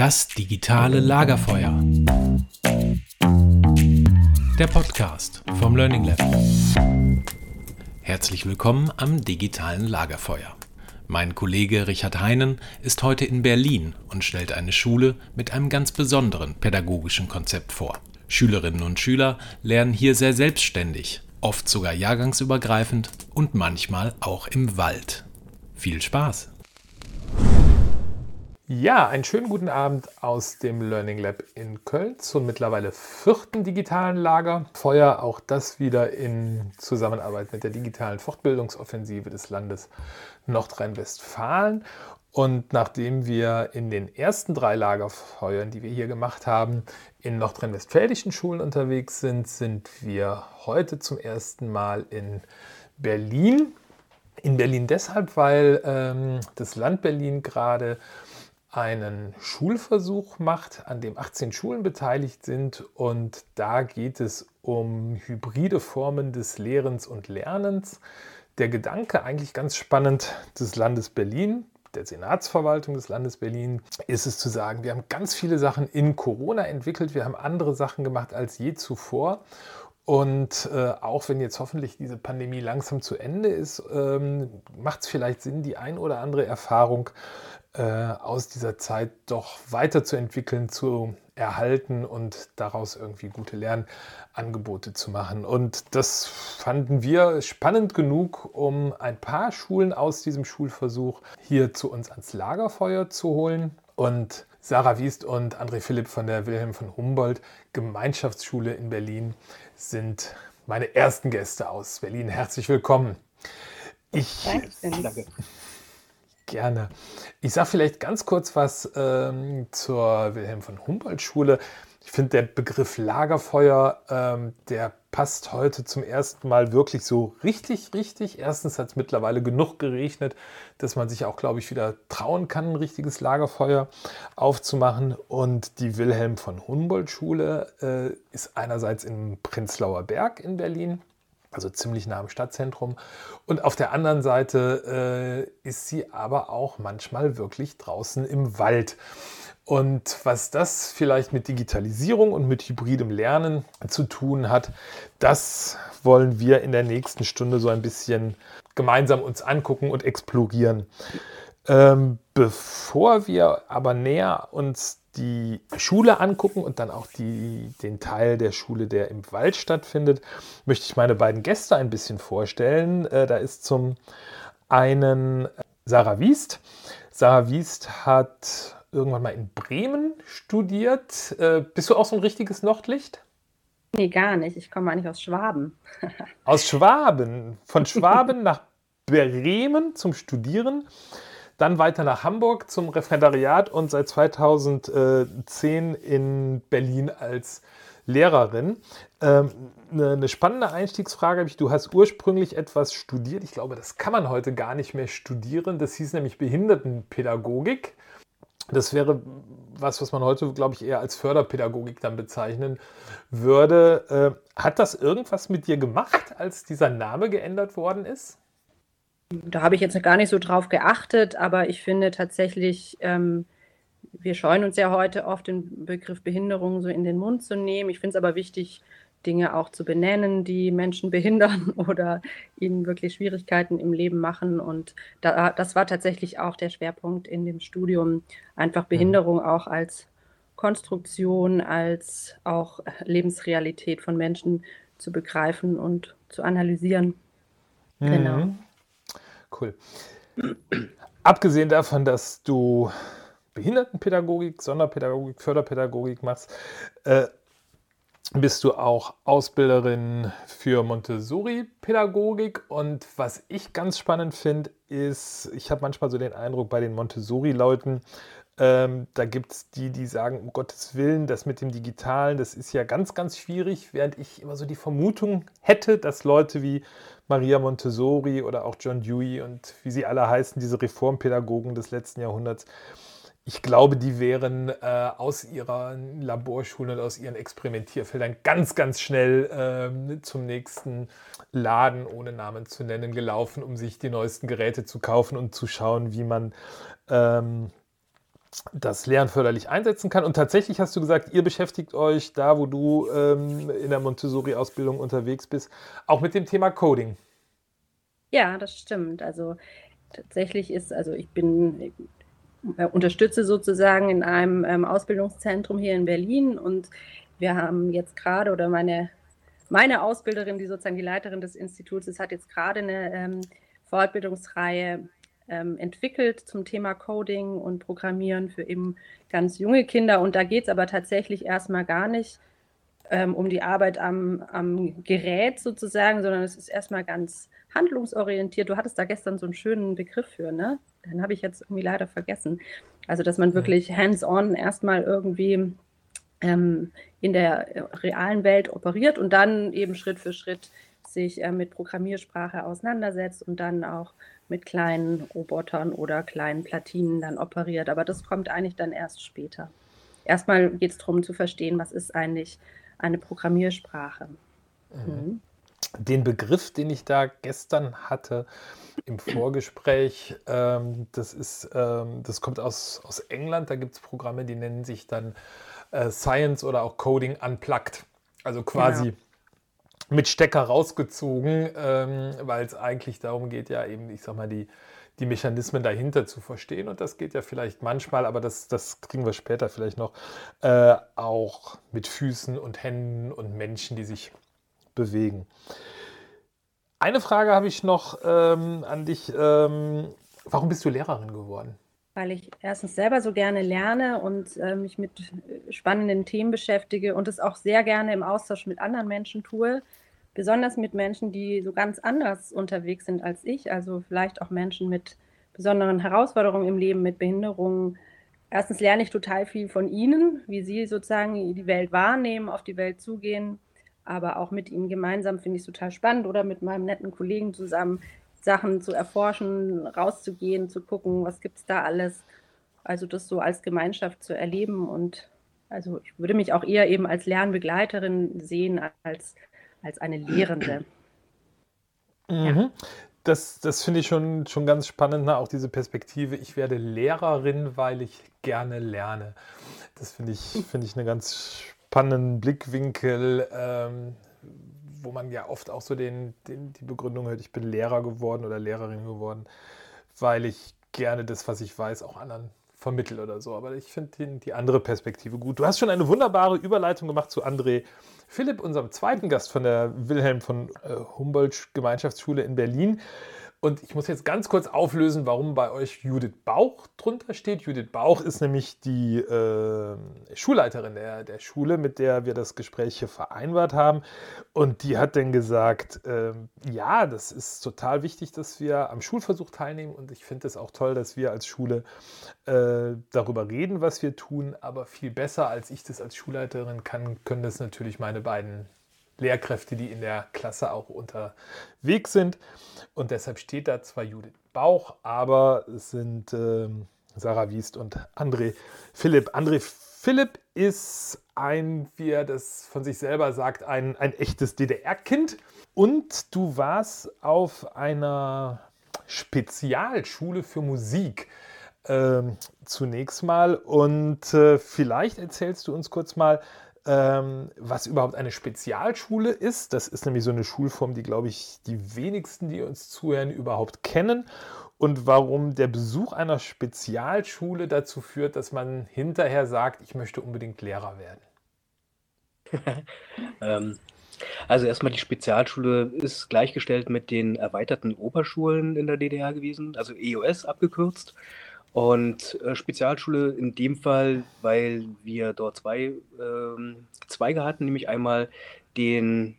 Das digitale Lagerfeuer. Der Podcast vom Learning Lab. Herzlich willkommen am digitalen Lagerfeuer. Mein Kollege Richard Heinen ist heute in Berlin und stellt eine Schule mit einem ganz besonderen pädagogischen Konzept vor. Schülerinnen und Schüler lernen hier sehr selbstständig, oft sogar jahrgangsübergreifend und manchmal auch im Wald. Viel Spaß! Ja, einen schönen guten Abend aus dem Learning Lab in Köln zum mittlerweile vierten digitalen Lager. Feuer auch das wieder in Zusammenarbeit mit der digitalen Fortbildungsoffensive des Landes Nordrhein-Westfalen. Und nachdem wir in den ersten drei Lagerfeuern, die wir hier gemacht haben, in nordrhein-westfälischen Schulen unterwegs sind, sind wir heute zum ersten Mal in Berlin. In Berlin deshalb, weil ähm, das Land Berlin gerade einen Schulversuch macht, an dem 18 Schulen beteiligt sind. Und da geht es um hybride Formen des Lehrens und Lernens. Der Gedanke, eigentlich ganz spannend, des Landes Berlin, der Senatsverwaltung des Landes Berlin, ist es zu sagen, wir haben ganz viele Sachen in Corona entwickelt, wir haben andere Sachen gemacht als je zuvor. Und äh, auch wenn jetzt hoffentlich diese Pandemie langsam zu Ende ist, ähm, macht es vielleicht Sinn, die ein oder andere Erfahrung äh, aus dieser Zeit doch weiterzuentwickeln, zu erhalten und daraus irgendwie gute Lernangebote zu machen. Und das fanden wir spannend genug, um ein paar Schulen aus diesem Schulversuch hier zu uns ans Lagerfeuer zu holen. Und Sarah Wiest und André Philipp von der Wilhelm von Humboldt Gemeinschaftsschule in Berlin sind meine ersten Gäste aus Berlin. Herzlich willkommen. Ich, Danke. Gerne. Ich sage vielleicht ganz kurz was ähm, zur Wilhelm von Humboldt Schule. Ich finde, der Begriff Lagerfeuer, ähm, der passt heute zum ersten Mal wirklich so richtig, richtig. Erstens hat es mittlerweile genug geregnet, dass man sich auch, glaube ich, wieder trauen kann, ein richtiges Lagerfeuer aufzumachen. Und die Wilhelm von Humboldt Schule äh, ist einerseits im Prenzlauer Berg in Berlin also ziemlich nah am Stadtzentrum. Und auf der anderen Seite äh, ist sie aber auch manchmal wirklich draußen im Wald. Und was das vielleicht mit Digitalisierung und mit hybridem Lernen zu tun hat, das wollen wir in der nächsten Stunde so ein bisschen gemeinsam uns angucken und explorieren. Ähm, bevor wir aber näher uns die Schule angucken und dann auch die, den Teil der Schule, der im Wald stattfindet, möchte ich meine beiden Gäste ein bisschen vorstellen. Äh, da ist zum einen Sarah Wiest. Sarah Wiest hat irgendwann mal in Bremen studiert. Äh, bist du auch so ein richtiges Nordlicht? Nee, gar nicht. Ich komme eigentlich aus Schwaben. aus Schwaben. Von Schwaben nach Bremen zum Studieren dann weiter nach Hamburg zum Referendariat und seit 2010 in Berlin als Lehrerin. Ähm, eine, eine, spannende Einstiegsfrage habe ich. Du hast ursprünglich etwas studiert. Ich glaube, das kann man heute gar nicht mehr studieren. Das hieß nämlich Behindertenpädagogik. Das wäre was, was man heute, glaube ich, eher als Förderpädagogik dann bezeichnen würde. Äh, hat das irgendwas mit dir gemacht, als dieser Name geändert worden ist? Da habe ich jetzt gar nicht so drauf geachtet, aber ich finde tatsächlich, ähm, wir scheuen uns ja heute oft, den Begriff Behinderung so in den Mund zu nehmen. Ich finde es aber wichtig, Dinge auch zu benennen, die Menschen behindern oder ihnen wirklich Schwierigkeiten im Leben machen. Und da, das war tatsächlich auch der Schwerpunkt in dem Studium, einfach mhm. Behinderung mhm. auch als Konstruktion, als auch Lebensrealität von Menschen zu begreifen und zu analysieren. Mhm. Genau. Cool. Abgesehen davon, dass du Behindertenpädagogik, Sonderpädagogik, Förderpädagogik machst, äh, bist du auch Ausbilderin für Montessori-Pädagogik. Und was ich ganz spannend finde, ist, ich habe manchmal so den Eindruck bei den Montessori-Leuten, ähm, da gibt es die, die sagen, um Gottes Willen, das mit dem Digitalen, das ist ja ganz, ganz schwierig, während ich immer so die Vermutung hätte, dass Leute wie Maria Montessori oder auch John Dewey und wie sie alle heißen, diese Reformpädagogen des letzten Jahrhunderts, ich glaube, die wären äh, aus ihrer Laborschule und aus ihren Experimentierfeldern ganz, ganz schnell äh, zum nächsten Laden, ohne Namen zu nennen, gelaufen, um sich die neuesten Geräte zu kaufen und zu schauen, wie man ähm, das lernförderlich einsetzen kann. Und tatsächlich hast du gesagt, ihr beschäftigt euch da, wo du ähm, in der Montessori-Ausbildung unterwegs bist, auch mit dem Thema Coding. Ja, das stimmt. Also tatsächlich ist, also ich bin, äh, unterstütze sozusagen in einem ähm, Ausbildungszentrum hier in Berlin und wir haben jetzt gerade, oder meine, meine Ausbilderin, die sozusagen die Leiterin des Instituts ist, hat jetzt gerade eine ähm, Fortbildungsreihe ähm, entwickelt zum Thema Coding und Programmieren für eben ganz junge Kinder. Und da geht es aber tatsächlich erstmal gar nicht ähm, um die Arbeit am, am Gerät sozusagen, sondern es ist erstmal ganz handlungsorientiert. Du hattest da gestern so einen schönen Begriff für, ne? Den habe ich jetzt irgendwie leider vergessen. Also, dass man wirklich hands-on erstmal irgendwie ähm, in der realen Welt operiert und dann eben Schritt für Schritt sich äh, mit Programmiersprache auseinandersetzt und dann auch mit kleinen Robotern oder kleinen Platinen dann operiert. Aber das kommt eigentlich dann erst später. Erstmal geht es darum zu verstehen, was ist eigentlich eine Programmiersprache. Mhm. mhm. Den Begriff, den ich da gestern hatte im Vorgespräch, ähm, das, ist, ähm, das kommt aus, aus England. Da gibt es Programme, die nennen sich dann äh, Science oder auch Coding Unplugged. Also quasi genau mit Stecker rausgezogen, ähm, weil es eigentlich darum geht, ja eben, ich sag mal, die, die Mechanismen dahinter zu verstehen. Und das geht ja vielleicht manchmal, aber das, das kriegen wir später vielleicht noch, äh, auch mit Füßen und Händen und Menschen, die sich bewegen. Eine Frage habe ich noch ähm, an dich. Ähm, warum bist du Lehrerin geworden? Weil ich erstens selber so gerne lerne und äh, mich mit spannenden Themen beschäftige und es auch sehr gerne im Austausch mit anderen Menschen tue besonders mit Menschen, die so ganz anders unterwegs sind als ich, also vielleicht auch Menschen mit besonderen Herausforderungen im Leben, mit Behinderungen. Erstens lerne ich total viel von ihnen, wie sie sozusagen die Welt wahrnehmen, auf die Welt zugehen, aber auch mit ihnen gemeinsam finde ich es total spannend oder mit meinem netten Kollegen zusammen Sachen zu erforschen, rauszugehen, zu gucken, was gibt es da alles. Also das so als Gemeinschaft zu erleben und also ich würde mich auch eher eben als Lernbegleiterin sehen als als eine Lehrende. Mhm. Ja. Das, das finde ich schon, schon ganz spannend, ne? auch diese Perspektive. Ich werde Lehrerin, weil ich gerne lerne. Das finde ich, find ich einen ganz spannenden Blickwinkel, ähm, wo man ja oft auch so den, den, die Begründung hört, ich bin Lehrer geworden oder Lehrerin geworden, weil ich gerne das, was ich weiß, auch anderen vermittle oder so. Aber ich finde die andere Perspektive gut. Du hast schon eine wunderbare Überleitung gemacht zu André Philipp, unserem zweiten Gast von der Wilhelm von äh, Humboldt Gemeinschaftsschule in Berlin. Und ich muss jetzt ganz kurz auflösen, warum bei euch Judith Bauch drunter steht. Judith Bauch ist nämlich die äh, Schulleiterin der, der Schule, mit der wir das Gespräch hier vereinbart haben. Und die hat dann gesagt, äh, ja, das ist total wichtig, dass wir am Schulversuch teilnehmen. Und ich finde es auch toll, dass wir als Schule äh, darüber reden, was wir tun. Aber viel besser, als ich das als Schulleiterin kann, können das natürlich meine beiden Lehrkräfte, die in der Klasse auch unterwegs sind. Und deshalb steht da zwar Judith Bauch, aber es sind äh, Sarah Wiest und André Philipp. André Philipp ist ein, wie er das von sich selber sagt, ein, ein echtes DDR-Kind. Und du warst auf einer Spezialschule für Musik. Äh, zunächst mal. Und äh, vielleicht erzählst du uns kurz mal, ähm, was überhaupt eine Spezialschule ist. Das ist nämlich so eine Schulform, die, glaube ich, die wenigsten, die uns zuhören, überhaupt kennen. Und warum der Besuch einer Spezialschule dazu führt, dass man hinterher sagt, ich möchte unbedingt Lehrer werden. ähm, also erstmal die Spezialschule ist gleichgestellt mit den erweiterten Oberschulen in der DDR gewesen, also EOS abgekürzt. Und äh, Spezialschule in dem Fall, weil wir dort zwei ähm, Zweige hatten, nämlich einmal den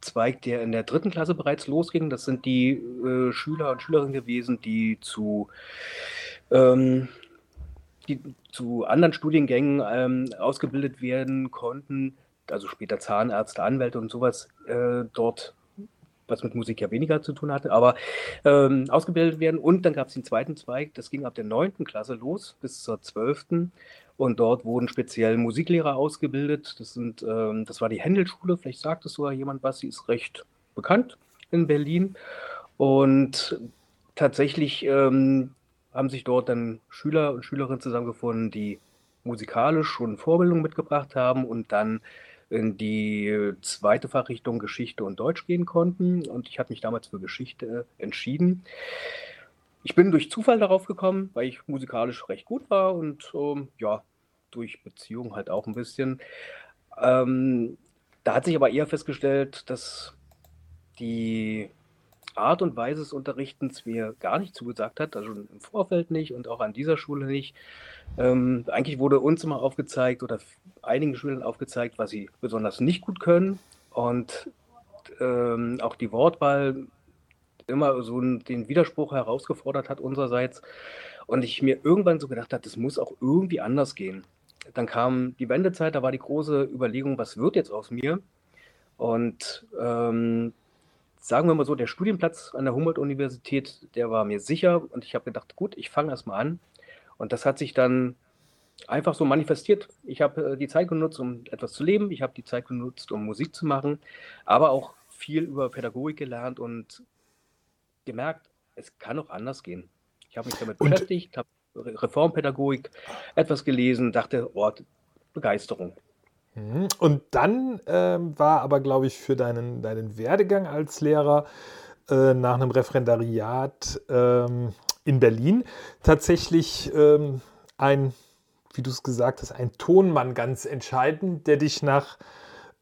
Zweig, der in der dritten Klasse bereits losging. Das sind die äh, Schüler und Schülerinnen gewesen, die zu, ähm, die zu anderen Studiengängen ähm, ausgebildet werden konnten, also später Zahnärzte, Anwälte und sowas äh, dort was mit Musik ja weniger zu tun hatte, aber ähm, ausgebildet werden. Und dann gab es den zweiten Zweig, das ging ab der neunten Klasse los bis zur zwölften. Und dort wurden speziell Musiklehrer ausgebildet. Das, sind, ähm, das war die Händelschule, vielleicht sagt es sogar jemand was, sie ist recht bekannt in Berlin. Und tatsächlich ähm, haben sich dort dann Schüler und Schülerinnen zusammengefunden, die musikalisch schon Vorbildung mitgebracht haben und dann in die zweite Fachrichtung Geschichte und Deutsch gehen konnten. Und ich habe mich damals für Geschichte entschieden. Ich bin durch Zufall darauf gekommen, weil ich musikalisch recht gut war und ähm, ja, durch Beziehung halt auch ein bisschen. Ähm, da hat sich aber eher festgestellt, dass die Art und Weise des Unterrichtens mir gar nicht zugesagt hat, also im Vorfeld nicht und auch an dieser Schule nicht. Ähm, eigentlich wurde uns immer aufgezeigt oder einigen Schülern aufgezeigt, was sie besonders nicht gut können und ähm, auch die Wortwahl immer so den Widerspruch herausgefordert hat unsererseits und ich mir irgendwann so gedacht habe, das muss auch irgendwie anders gehen. Dann kam die Wendezeit, da war die große Überlegung, was wird jetzt aus mir? Und ähm, sagen wir mal so, der Studienplatz an der Humboldt-Universität, der war mir sicher und ich habe gedacht, gut, ich fange erstmal an. Und das hat sich dann einfach so manifestiert. Ich habe äh, die Zeit genutzt, um etwas zu leben. Ich habe die Zeit genutzt, um Musik zu machen, aber auch viel über Pädagogik gelernt und gemerkt, es kann auch anders gehen. Ich habe mich damit und beschäftigt, habe Reformpädagogik etwas gelesen, dachte, oh, Begeisterung. Mhm. Und dann ähm, war aber, glaube ich, für deinen, deinen Werdegang als Lehrer äh, nach einem Referendariat ähm, in Berlin tatsächlich ähm, ein, wie du es gesagt hast, ein Tonmann ganz entscheidend, der dich nach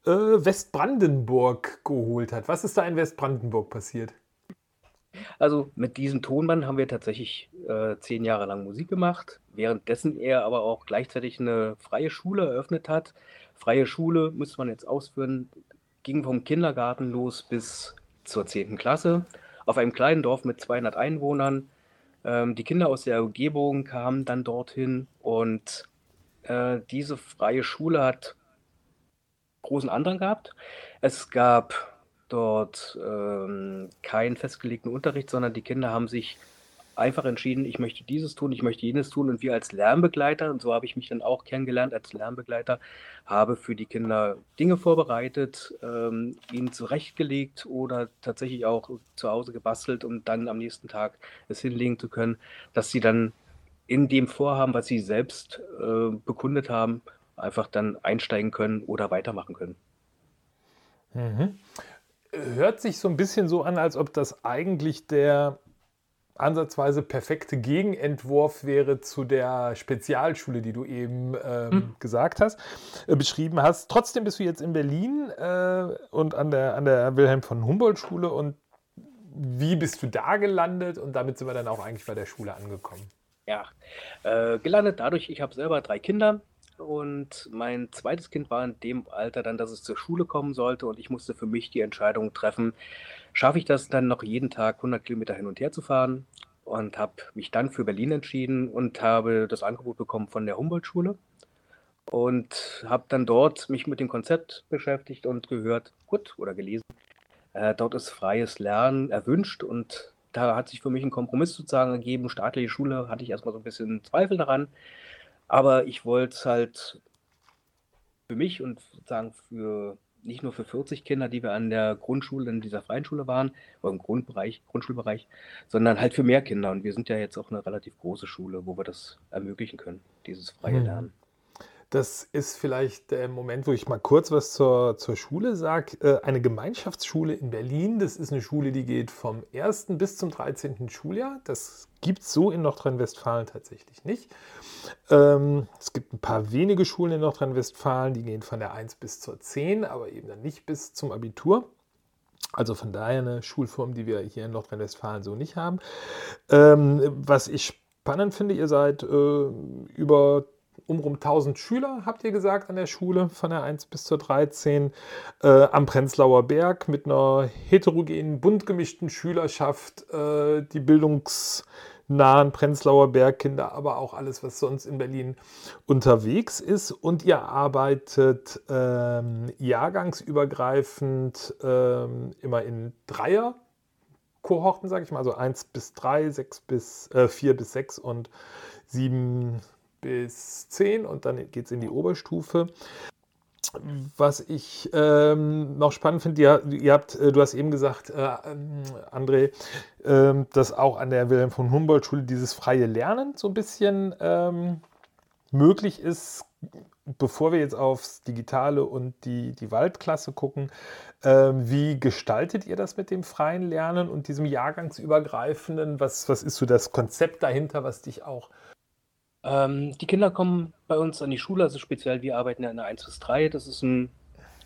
äh, Westbrandenburg geholt hat. Was ist da in Westbrandenburg passiert? Also mit diesem Tonmann haben wir tatsächlich äh, zehn Jahre lang Musik gemacht, währenddessen er aber auch gleichzeitig eine freie Schule eröffnet hat, Freie Schule, müsste man jetzt ausführen, ging vom Kindergarten los bis zur 10. Klasse auf einem kleinen Dorf mit 200 Einwohnern. Ähm, die Kinder aus der Umgebung kamen dann dorthin und äh, diese freie Schule hat großen Andrang gehabt. Es gab dort ähm, keinen festgelegten Unterricht, sondern die Kinder haben sich einfach entschieden, ich möchte dieses tun, ich möchte jenes tun. Und wir als Lernbegleiter, und so habe ich mich dann auch kennengelernt als Lernbegleiter, habe für die Kinder Dinge vorbereitet, ähm, ihnen zurechtgelegt oder tatsächlich auch zu Hause gebastelt, um dann am nächsten Tag es hinlegen zu können, dass sie dann in dem Vorhaben, was sie selbst äh, bekundet haben, einfach dann einsteigen können oder weitermachen können. Mhm. Hört sich so ein bisschen so an, als ob das eigentlich der ansatzweise perfekte Gegenentwurf wäre zu der Spezialschule, die du eben ähm, hm. gesagt hast, äh, beschrieben hast. Trotzdem bist du jetzt in Berlin äh, und an der, an der Wilhelm von Humboldt Schule und wie bist du da gelandet und damit sind wir dann auch eigentlich bei der Schule angekommen? Ja, äh, gelandet dadurch, ich habe selber drei Kinder und mein zweites Kind war in dem Alter dann, dass es zur Schule kommen sollte und ich musste für mich die Entscheidung treffen, schaffe ich das dann noch jeden Tag 100 Kilometer hin und her zu fahren und habe mich dann für Berlin entschieden und habe das Angebot bekommen von der Humboldt-Schule und habe dann dort mich mit dem Konzept beschäftigt und gehört, gut, oder gelesen, äh, dort ist freies Lernen erwünscht und da hat sich für mich ein Kompromiss sozusagen ergeben. Staatliche Schule hatte ich erstmal so ein bisschen Zweifel daran, aber ich wollte es halt für mich und sozusagen für nicht nur für 40 Kinder, die wir an der Grundschule, in dieser freien Schule waren, oder im Grundbereich, Grundschulbereich, sondern halt für mehr Kinder. Und wir sind ja jetzt auch eine relativ große Schule, wo wir das ermöglichen können, dieses freie hm. Lernen. Das ist vielleicht der Moment, wo ich mal kurz was zur, zur Schule sage. Äh, eine Gemeinschaftsschule in Berlin, das ist eine Schule, die geht vom 1. bis zum 13. Schuljahr. Das gibt es so in Nordrhein-Westfalen tatsächlich nicht. Ähm, es gibt ein paar wenige Schulen in Nordrhein-Westfalen, die gehen von der 1 bis zur 10, aber eben dann nicht bis zum Abitur. Also von daher eine Schulform, die wir hier in Nordrhein-Westfalen so nicht haben. Ähm, was ich spannend finde, ihr seid äh, über um rum 1000 Schüler, habt ihr gesagt, an der Schule von der 1 bis zur 13 äh, am Prenzlauer Berg mit einer heterogenen, bunt gemischten Schülerschaft, äh, die bildungsnahen Prenzlauer Bergkinder, aber auch alles, was sonst in Berlin unterwegs ist. Und ihr arbeitet ähm, jahrgangsübergreifend ähm, immer in Dreier. Kohorten, sage ich mal, also 1 bis 3, 6 bis äh, 4 bis 6 und 7 bis 10 und dann geht es in die Oberstufe. was ich ähm, noch spannend finde, ihr, ihr, habt, äh, du hast eben gesagt, äh, ähm, André, äh, dass auch an der Wilhelm von Humboldt Schule dieses freie Lernen so ein bisschen ähm, möglich ist. Bevor wir jetzt aufs Digitale und die, die Waldklasse gucken, ähm, wie gestaltet ihr das mit dem freien Lernen und diesem Jahrgangsübergreifenden? Was, was ist so das Konzept dahinter, was dich auch ähm, die Kinder kommen bei uns an die Schule, also speziell wir arbeiten ja in der 1 bis 3. Das ist ein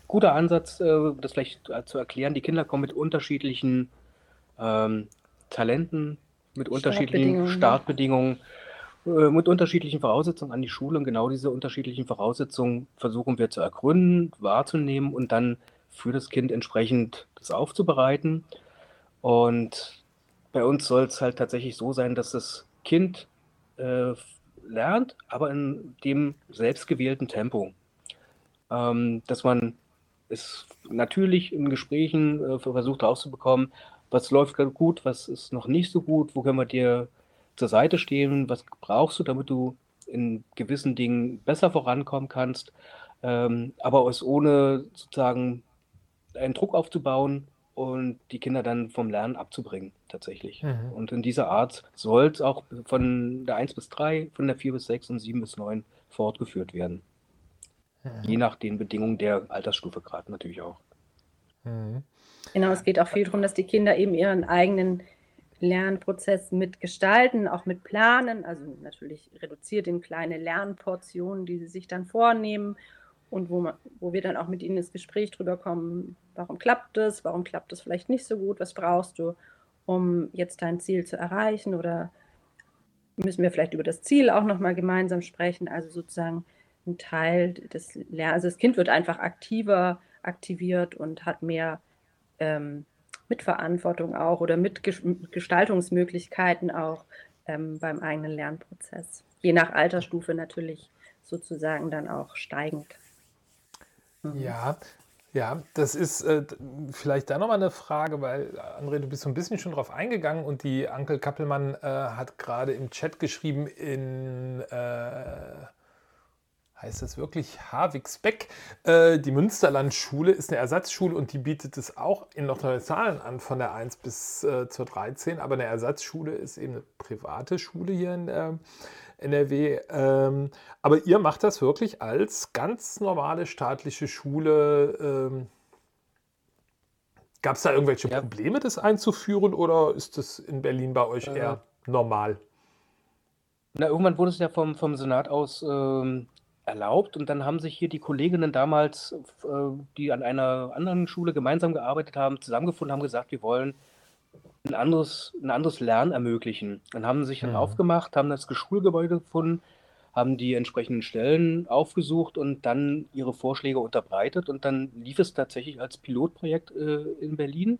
guter Ansatz, äh, das vielleicht äh, zu erklären. Die Kinder kommen mit unterschiedlichen ähm, Talenten, mit unterschiedlichen Startbedingungen, äh, mit unterschiedlichen Voraussetzungen an die Schule. Und genau diese unterschiedlichen Voraussetzungen versuchen wir zu ergründen, wahrzunehmen und dann für das Kind entsprechend das aufzubereiten. Und bei uns soll es halt tatsächlich so sein, dass das Kind äh, lernt, aber in dem selbstgewählten Tempo. Ähm, dass man es natürlich in Gesprächen äh, versucht rauszubekommen, was läuft gut, was ist noch nicht so gut, wo können wir dir zur Seite stehen, was brauchst du, damit du in gewissen Dingen besser vorankommen kannst, ähm, aber es ohne sozusagen einen Druck aufzubauen, und die Kinder dann vom Lernen abzubringen, tatsächlich. Mhm. Und in dieser Art soll es auch von der 1 bis 3, von der 4 bis 6 und 7 bis 9 fortgeführt werden. Mhm. Je nach den Bedingungen der Altersstufe gerade natürlich auch. Mhm. Genau, es geht auch viel darum, dass die Kinder eben ihren eigenen Lernprozess mitgestalten, auch mit planen, also natürlich reduziert in kleine Lernportionen, die sie sich dann vornehmen und wo, man, wo wir dann auch mit ihnen ins Gespräch drüber kommen, warum klappt es, warum klappt es vielleicht nicht so gut, was brauchst du, um jetzt dein Ziel zu erreichen oder müssen wir vielleicht über das Ziel auch nochmal gemeinsam sprechen, also sozusagen ein Teil des Lernens, also das Kind wird einfach aktiver aktiviert und hat mehr ähm, Mitverantwortung auch oder Mitgestaltungsmöglichkeiten auch ähm, beim eigenen Lernprozess. Je nach Altersstufe natürlich sozusagen dann auch steigend. Mhm. Ja, ja, das ist äh, vielleicht da nochmal eine Frage, weil André, du bist so ein bisschen schon drauf eingegangen und die Ankel Kappelmann äh, hat gerade im Chat geschrieben in, äh, heißt das wirklich, Havixbeck, äh, die Münsterlandschule ist eine Ersatzschule und die bietet es auch in Nordrhein-Westfalen an von der 1 bis äh, zur 13, aber eine Ersatzschule ist eben eine private Schule hier in der NRW. Ähm, aber ihr macht das wirklich als ganz normale staatliche Schule. Ähm, Gab es da irgendwelche ja. Probleme, das einzuführen oder ist das in Berlin bei euch äh, eher normal? Na, irgendwann wurde es ja vom, vom Senat aus ähm, erlaubt und dann haben sich hier die Kolleginnen damals, äh, die an einer anderen Schule gemeinsam gearbeitet haben, zusammengefunden, haben gesagt, wir wollen ein anderes, ein anderes Lernen ermöglichen. Dann haben sie sich dann mhm. aufgemacht, haben das Schulgebäude gefunden, haben die entsprechenden Stellen aufgesucht und dann ihre Vorschläge unterbreitet. Und dann lief es tatsächlich als Pilotprojekt äh, in Berlin.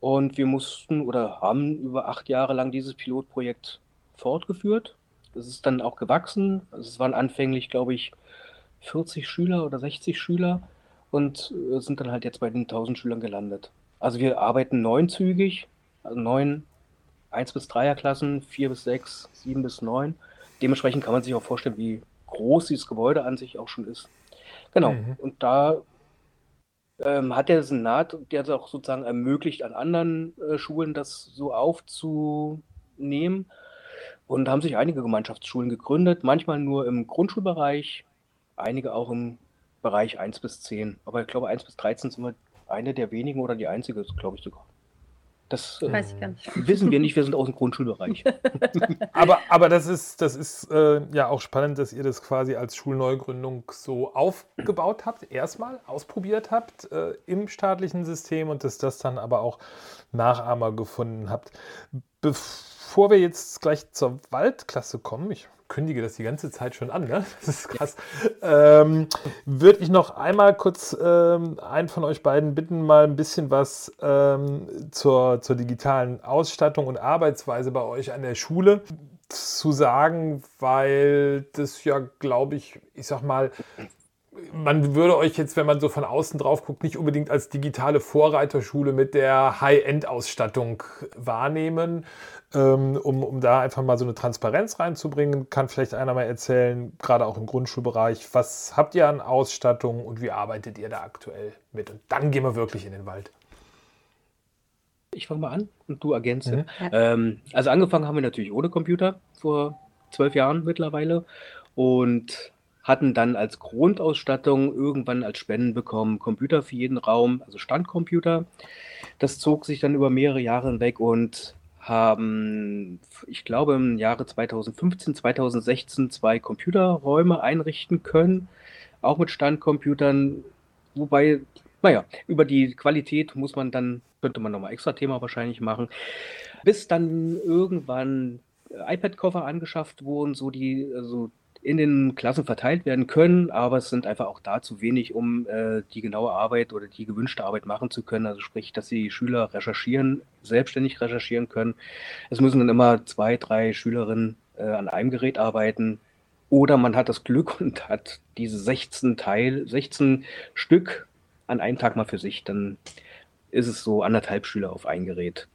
Und wir mussten oder haben über acht Jahre lang dieses Pilotprojekt fortgeführt. Das ist dann auch gewachsen. Also es waren anfänglich, glaube ich, 40 Schüler oder 60 Schüler und äh, sind dann halt jetzt bei den 1000 Schülern gelandet. Also wir arbeiten neunzügig, also neun 1 bis 3er Klassen, 4 bis 6, 7 bis 9. Dementsprechend kann man sich auch vorstellen, wie groß dieses Gebäude an sich auch schon ist. Genau. Mhm. Und da ähm, hat der Senat, der es auch sozusagen ermöglicht, an anderen äh, Schulen das so aufzunehmen. Und haben sich einige Gemeinschaftsschulen gegründet, manchmal nur im Grundschulbereich, einige auch im Bereich 1 bis 10. Aber ich glaube, 1 bis 13 sind wir eine der wenigen oder die einzige, glaube ich sogar. Das äh, wissen wir nicht, wir sind aus dem Grundschulbereich. aber, aber das ist, das ist äh, ja auch spannend, dass ihr das quasi als Schulneugründung so aufgebaut habt, erstmal ausprobiert habt äh, im staatlichen System und dass das dann aber auch Nachahmer gefunden habt. Bevor wir jetzt gleich zur Waldklasse kommen, ich kündige das die ganze Zeit schon an, ne? Das ist krass. Ähm, Würde ich noch einmal kurz ähm, einen von euch beiden bitten, mal ein bisschen was ähm, zur, zur digitalen Ausstattung und Arbeitsweise bei euch an der Schule zu sagen, weil das ja, glaube ich, ich sag mal, man würde euch jetzt, wenn man so von außen drauf guckt, nicht unbedingt als digitale Vorreiterschule mit der High-End-Ausstattung wahrnehmen. Ähm, um, um da einfach mal so eine Transparenz reinzubringen, kann vielleicht einer mal erzählen, gerade auch im Grundschulbereich, was habt ihr an Ausstattung und wie arbeitet ihr da aktuell mit? Und dann gehen wir wirklich in den Wald. Ich fange mal an und du ergänze. Mhm. Ähm, also angefangen haben wir natürlich ohne Computer vor zwölf Jahren mittlerweile und hatten dann als Grundausstattung irgendwann als Spenden bekommen Computer für jeden Raum, also Standcomputer. Das zog sich dann über mehrere Jahre hinweg und haben, ich glaube, im Jahre 2015, 2016 zwei Computerräume einrichten können, auch mit Standcomputern, wobei, naja, über die Qualität muss man dann, könnte man nochmal extra Thema wahrscheinlich machen, bis dann irgendwann iPad-Koffer angeschafft wurden, so die, also in den Klassen verteilt werden können, aber es sind einfach auch da zu wenig, um äh, die genaue Arbeit oder die gewünschte Arbeit machen zu können. Also sprich, dass die Schüler recherchieren, selbstständig recherchieren können. Es müssen dann immer zwei, drei Schülerinnen äh, an einem Gerät arbeiten. Oder man hat das Glück und hat diese 16 Teil, 16 Stück an einem Tag mal für sich. Dann ist es so anderthalb Schüler auf ein Gerät.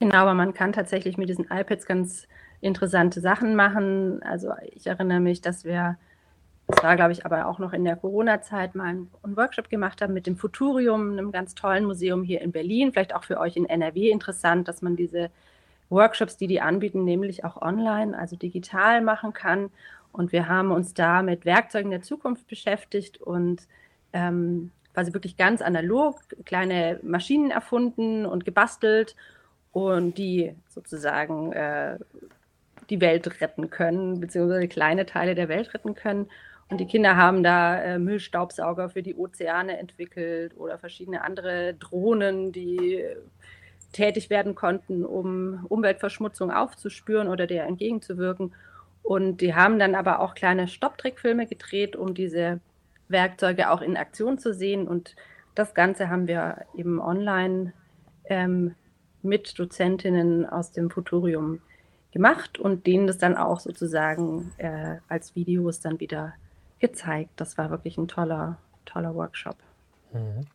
Genau, aber man kann tatsächlich mit diesen iPads ganz interessante Sachen machen. Also ich erinnere mich, dass wir, das war glaube ich aber auch noch in der Corona-Zeit, mal einen, Workshop gemacht haben mit dem Futurium, einem ganz tollen Museum hier in Berlin, vielleicht auch für euch in NRW interessant, dass man diese Workshops, die die anbieten, nämlich auch online, also digital machen kann. Und wir haben uns da mit Werkzeugen der Zukunft beschäftigt und ähm, quasi wirklich ganz analog kleine Maschinen erfunden und gebastelt und die sozusagen äh, die Welt retten können, beziehungsweise kleine Teile der Welt retten können. Und die Kinder haben da äh, Müllstaubsauger für die Ozeane entwickelt oder verschiedene andere Drohnen, die tätig werden konnten, um Umweltverschmutzung aufzuspüren oder der entgegenzuwirken. Und die haben dann aber auch kleine Stopptrickfilme gedreht, um diese Werkzeuge auch in Aktion zu sehen. Und das Ganze haben wir eben online ähm, mit Dozentinnen aus dem Futurium gemacht und denen das dann auch sozusagen äh, als Videos dann wieder gezeigt. Das war wirklich ein toller, toller Workshop. Mhm.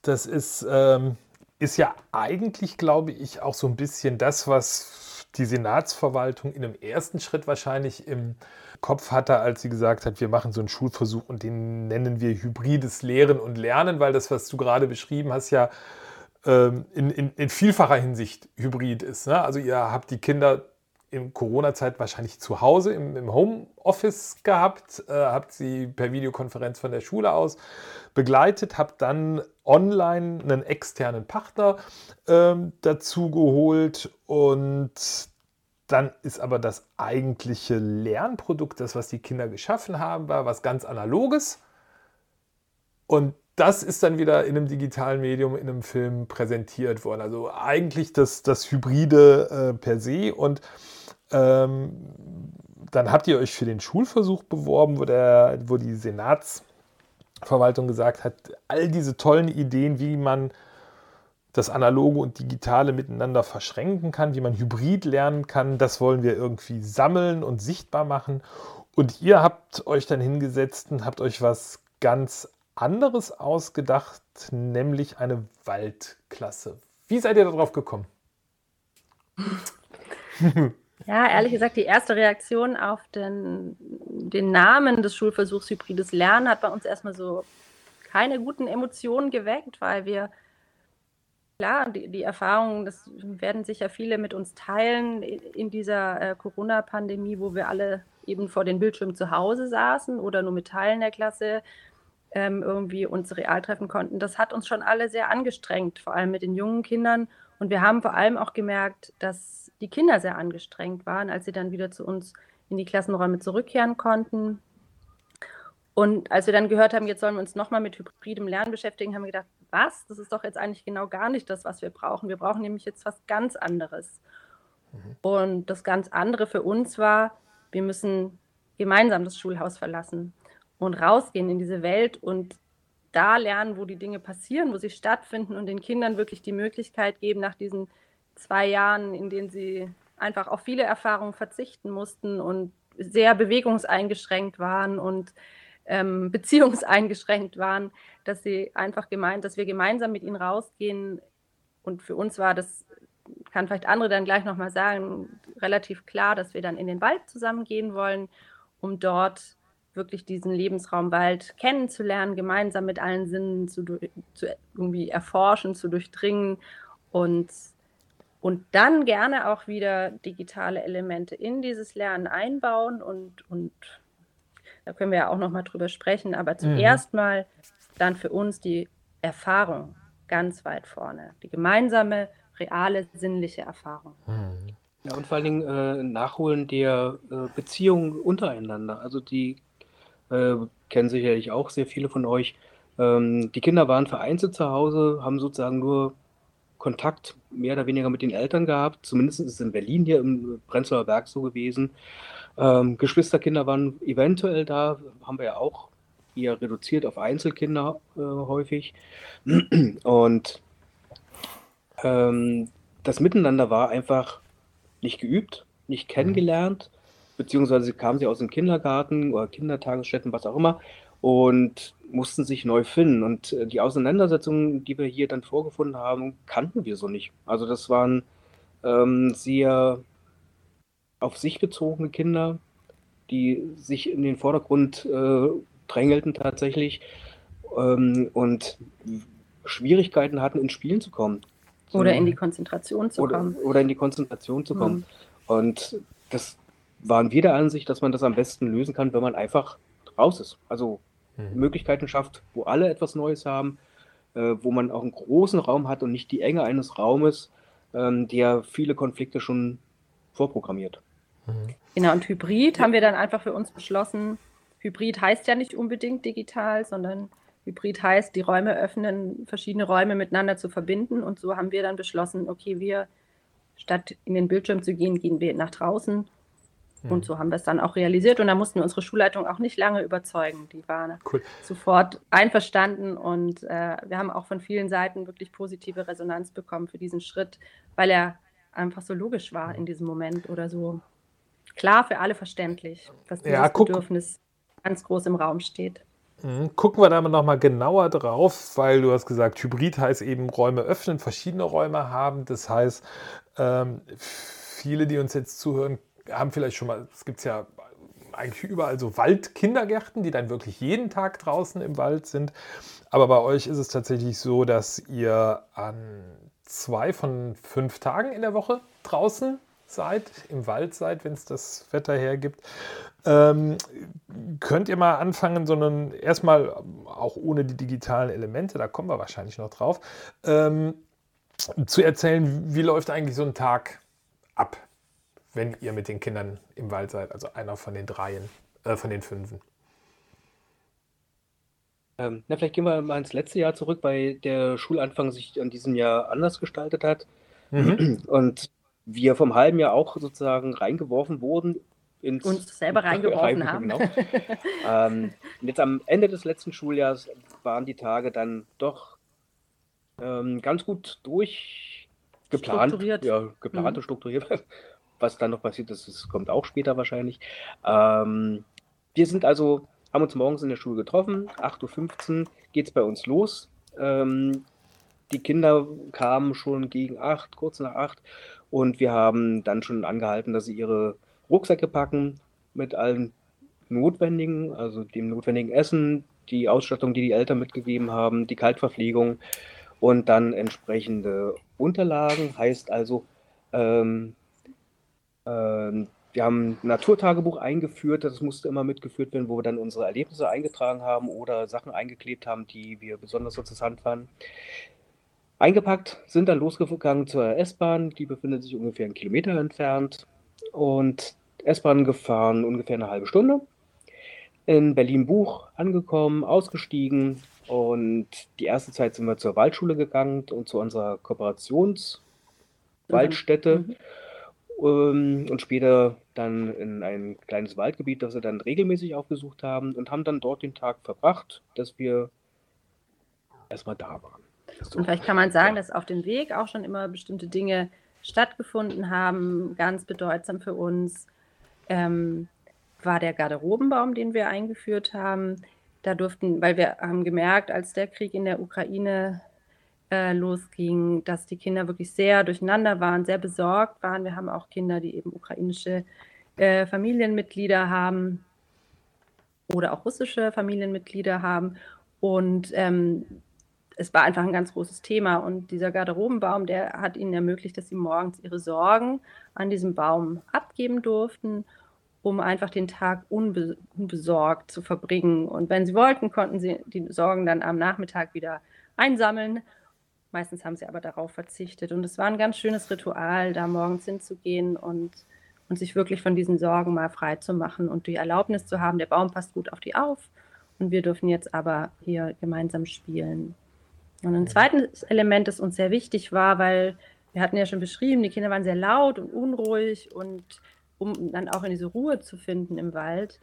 Das ist, ähm, ist ja eigentlich, glaube ich, auch so ein bisschen das, was die Senatsverwaltung in einem ersten Schritt wahrscheinlich im Kopf hatte, als sie gesagt hat, wir machen so einen Schulversuch und den nennen wir hybrides Lehren und Lernen, weil das, was du gerade beschrieben hast, ja ähm, in, in, in, vielfacher Hinsicht hybrid ist. Ne? Also ihr habt die Kinder in Corona-Zeit wahrscheinlich zu Hause im, im Homeoffice gehabt, äh, habt sie per Videokonferenz von der Schule aus begleitet, habt dann online einen externen Partner ähm, dazu geholt und dann ist aber das eigentliche Lernprodukt, das, was die Kinder geschaffen haben, war was ganz Analoges. Und das ist dann wieder in einem digitalen Medium, in einem Film präsentiert worden. Also eigentlich das, das Hybride äh, per se. Und ähm, dann habt ihr euch für den Schulversuch beworben, wo, der, wo die Senatsverwaltung gesagt hat, all diese tollen Ideen, wie man das Analoge und Digitale miteinander verschränken kann, wie man hybrid lernen kann, das wollen wir irgendwie sammeln und sichtbar machen. Und ihr habt euch dann hingesetzt und habt euch was ganz anderes ausgedacht, nämlich eine Waldklasse. Wie seid ihr darauf gekommen? Ja, ehrlich gesagt, die erste Reaktion auf den, den Namen des Schulversuchs Hybrides Lernen hat bei uns erstmal so keine guten Emotionen geweckt, weil wir, klar, die, die Erfahrungen, das werden sicher viele mit uns teilen in dieser äh, Corona-Pandemie, wo wir alle eben vor den Bildschirmen zu Hause saßen oder nur mit Teilen der Klasse ähm, irgendwie uns real treffen konnten. Das hat uns schon alle sehr angestrengt, vor allem mit den jungen Kindern. Und wir haben vor allem auch gemerkt, dass die Kinder sehr angestrengt waren, als sie dann wieder zu uns in die Klassenräume zurückkehren konnten. Und als wir dann gehört haben, jetzt sollen wir uns nochmal mit hybridem Lernen beschäftigen, haben wir gedacht, was? Das ist doch jetzt eigentlich genau gar nicht das, was wir brauchen. Wir brauchen nämlich jetzt was ganz anderes. Mhm. Und das ganz andere für uns war, wir müssen gemeinsam das Schulhaus verlassen und rausgehen in diese Welt und da lernen, wo die Dinge passieren, wo sie stattfinden und den Kindern wirklich die Möglichkeit geben, nach diesen zwei Jahren, in denen sie einfach auf viele Erfahrungen verzichten mussten und sehr bewegungseingeschränkt waren und ähm, beziehungseingeschränkt waren, dass sie einfach gemeint, dass wir gemeinsam mit ihnen rausgehen. Und für uns war das, kann vielleicht andere dann gleich nochmal sagen, relativ klar, dass wir dann in den Wald zusammengehen wollen, um dort wirklich diesen Lebensraum Wald kennenzulernen, gemeinsam mit allen Sinnen zu, zu irgendwie erforschen, zu durchdringen und, und dann gerne auch wieder digitale Elemente in dieses Lernen einbauen und, und da können wir ja auch noch mal drüber sprechen, aber zuerst mhm. mal dann für uns die Erfahrung ganz weit vorne, die gemeinsame, reale, sinnliche Erfahrung. Mhm. Ja, und vor allen Dingen äh, Nachholen der äh, Beziehungen untereinander. Also die äh, kennen sicherlich auch sehr viele von euch. Ähm, die Kinder waren vereinzelt zu Hause, haben sozusagen nur Kontakt mehr oder weniger mit den Eltern gehabt. Zumindest ist es in Berlin hier im Prenzlauer Berg so gewesen. Ähm, Geschwisterkinder waren eventuell da, haben wir ja auch eher reduziert auf Einzelkinder äh, häufig. Und ähm, das Miteinander war einfach nicht geübt, nicht kennengelernt beziehungsweise kamen sie aus dem Kindergarten oder Kindertagesstätten, was auch immer, und mussten sich neu finden. Und äh, die Auseinandersetzungen, die wir hier dann vorgefunden haben, kannten wir so nicht. Also das waren ähm, sehr auf sich bezogene Kinder, die sich in den Vordergrund äh, drängelten tatsächlich ähm, und Schwierigkeiten hatten, ins Spielen zu kommen. Oder in die Konzentration zu oder, kommen. Oder in die Konzentration zu kommen. Mhm. Und das waren wir der Ansicht, dass man das am besten lösen kann, wenn man einfach raus ist. Also mhm. Möglichkeiten schafft, wo alle etwas Neues haben, äh, wo man auch einen großen Raum hat und nicht die Enge eines Raumes, ähm, der viele Konflikte schon vorprogrammiert. Mhm. Genau, und Hybrid haben wir dann einfach für uns beschlossen. Hybrid heißt ja nicht unbedingt digital, sondern Hybrid heißt, die Räume öffnen, verschiedene Räume miteinander zu verbinden. Und so haben wir dann beschlossen, okay, wir statt in den Bildschirm zu gehen, gehen wir nach draußen und hm. so haben wir es dann auch realisiert. Und da mussten wir unsere Schulleitung auch nicht lange überzeugen. Die waren cool. sofort einverstanden. Und äh, wir haben auch von vielen Seiten wirklich positive Resonanz bekommen für diesen Schritt, weil er einfach so logisch war in diesem Moment oder so klar für alle verständlich, dass dieses ja, Bedürfnis ganz groß im Raum steht. Mhm. Gucken wir da noch mal genauer drauf, weil du hast gesagt, Hybrid heißt eben Räume öffnen, verschiedene Räume haben. Das heißt, ähm, viele, die uns jetzt zuhören, haben vielleicht schon mal, es gibt ja eigentlich überall so Waldkindergärten, die dann wirklich jeden Tag draußen im Wald sind. Aber bei euch ist es tatsächlich so, dass ihr an zwei von fünf Tagen in der Woche draußen seid, im Wald seid, wenn es das Wetter hergibt. Ähm, könnt ihr mal anfangen, sondern erstmal auch ohne die digitalen Elemente, da kommen wir wahrscheinlich noch drauf, ähm, zu erzählen, wie läuft eigentlich so ein Tag ab? Wenn ihr mit den Kindern im Wald seid, also einer von den dreien, äh, von den fünfen? Ähm, na, vielleicht gehen wir mal ins letzte Jahr zurück, weil der Schulanfang sich an diesem Jahr anders gestaltet hat. Mhm. Und wir vom halben Jahr auch sozusagen reingeworfen wurden. Ins Uns selber reingeworfen haben. Genau. ähm, jetzt am Ende des letzten Schuljahres waren die Tage dann doch ähm, ganz gut durchgeplant. Strukturiert. Ja, geplant mhm. und strukturiert was dann noch passiert ist, das kommt auch später wahrscheinlich. Ähm, wir sind also, haben uns morgens in der Schule getroffen, 8.15 Uhr geht es bei uns los. Ähm, die Kinder kamen schon gegen 8, kurz nach 8 und wir haben dann schon angehalten, dass sie ihre Rucksäcke packen mit allen Notwendigen, also dem notwendigen Essen, die Ausstattung, die die Eltern mitgegeben haben, die Kaltverpflegung und dann entsprechende Unterlagen, heißt also ähm, wir haben ein Naturtagebuch eingeführt, das musste immer mitgeführt werden, wo wir dann unsere Erlebnisse eingetragen haben oder Sachen eingeklebt haben, die wir besonders interessant fanden. Eingepackt, sind dann losgegangen zur S-Bahn, die befindet sich ungefähr einen Kilometer entfernt und S-Bahn gefahren ungefähr eine halbe Stunde. In Berlin-Buch angekommen, ausgestiegen und die erste Zeit sind wir zur Waldschule gegangen und zu unserer Kooperationswaldstätte. Mhm. Ähm, und später dann in ein kleines Waldgebiet, das wir dann regelmäßig aufgesucht haben und haben dann dort den Tag verbracht, dass wir erstmal da waren. So. Und vielleicht kann man sagen, ja. dass auf dem Weg auch schon immer bestimmte Dinge stattgefunden haben. Ganz bedeutsam für uns ähm, war der Garderobenbaum, den wir eingeführt haben. Da durften, weil wir haben gemerkt, als der Krieg in der Ukraine äh, losging, dass die Kinder wirklich sehr durcheinander waren, sehr besorgt waren. Wir haben auch Kinder, die eben ukrainische äh, Familienmitglieder haben oder auch russische Familienmitglieder haben. Und ähm, es war einfach ein ganz großes Thema. Und dieser Garderobenbaum, der hat ihnen ermöglicht, dass sie morgens ihre Sorgen an diesem Baum abgeben durften um einfach den Tag unbe unbesorgt zu verbringen. Und wenn sie wollten, konnten sie die Sorgen dann am Nachmittag wieder einsammeln. Meistens haben sie aber darauf verzichtet. Und es war ein ganz schönes Ritual, da morgens hinzugehen und, und sich wirklich von diesen Sorgen mal frei zu machen und die Erlaubnis zu haben, der Baum passt gut auf die auf und wir dürfen jetzt aber hier gemeinsam spielen. Und ein zweites Element, das uns sehr wichtig war, weil wir hatten ja schon beschrieben, die Kinder waren sehr laut und unruhig und um dann auch in diese Ruhe zu finden im Wald,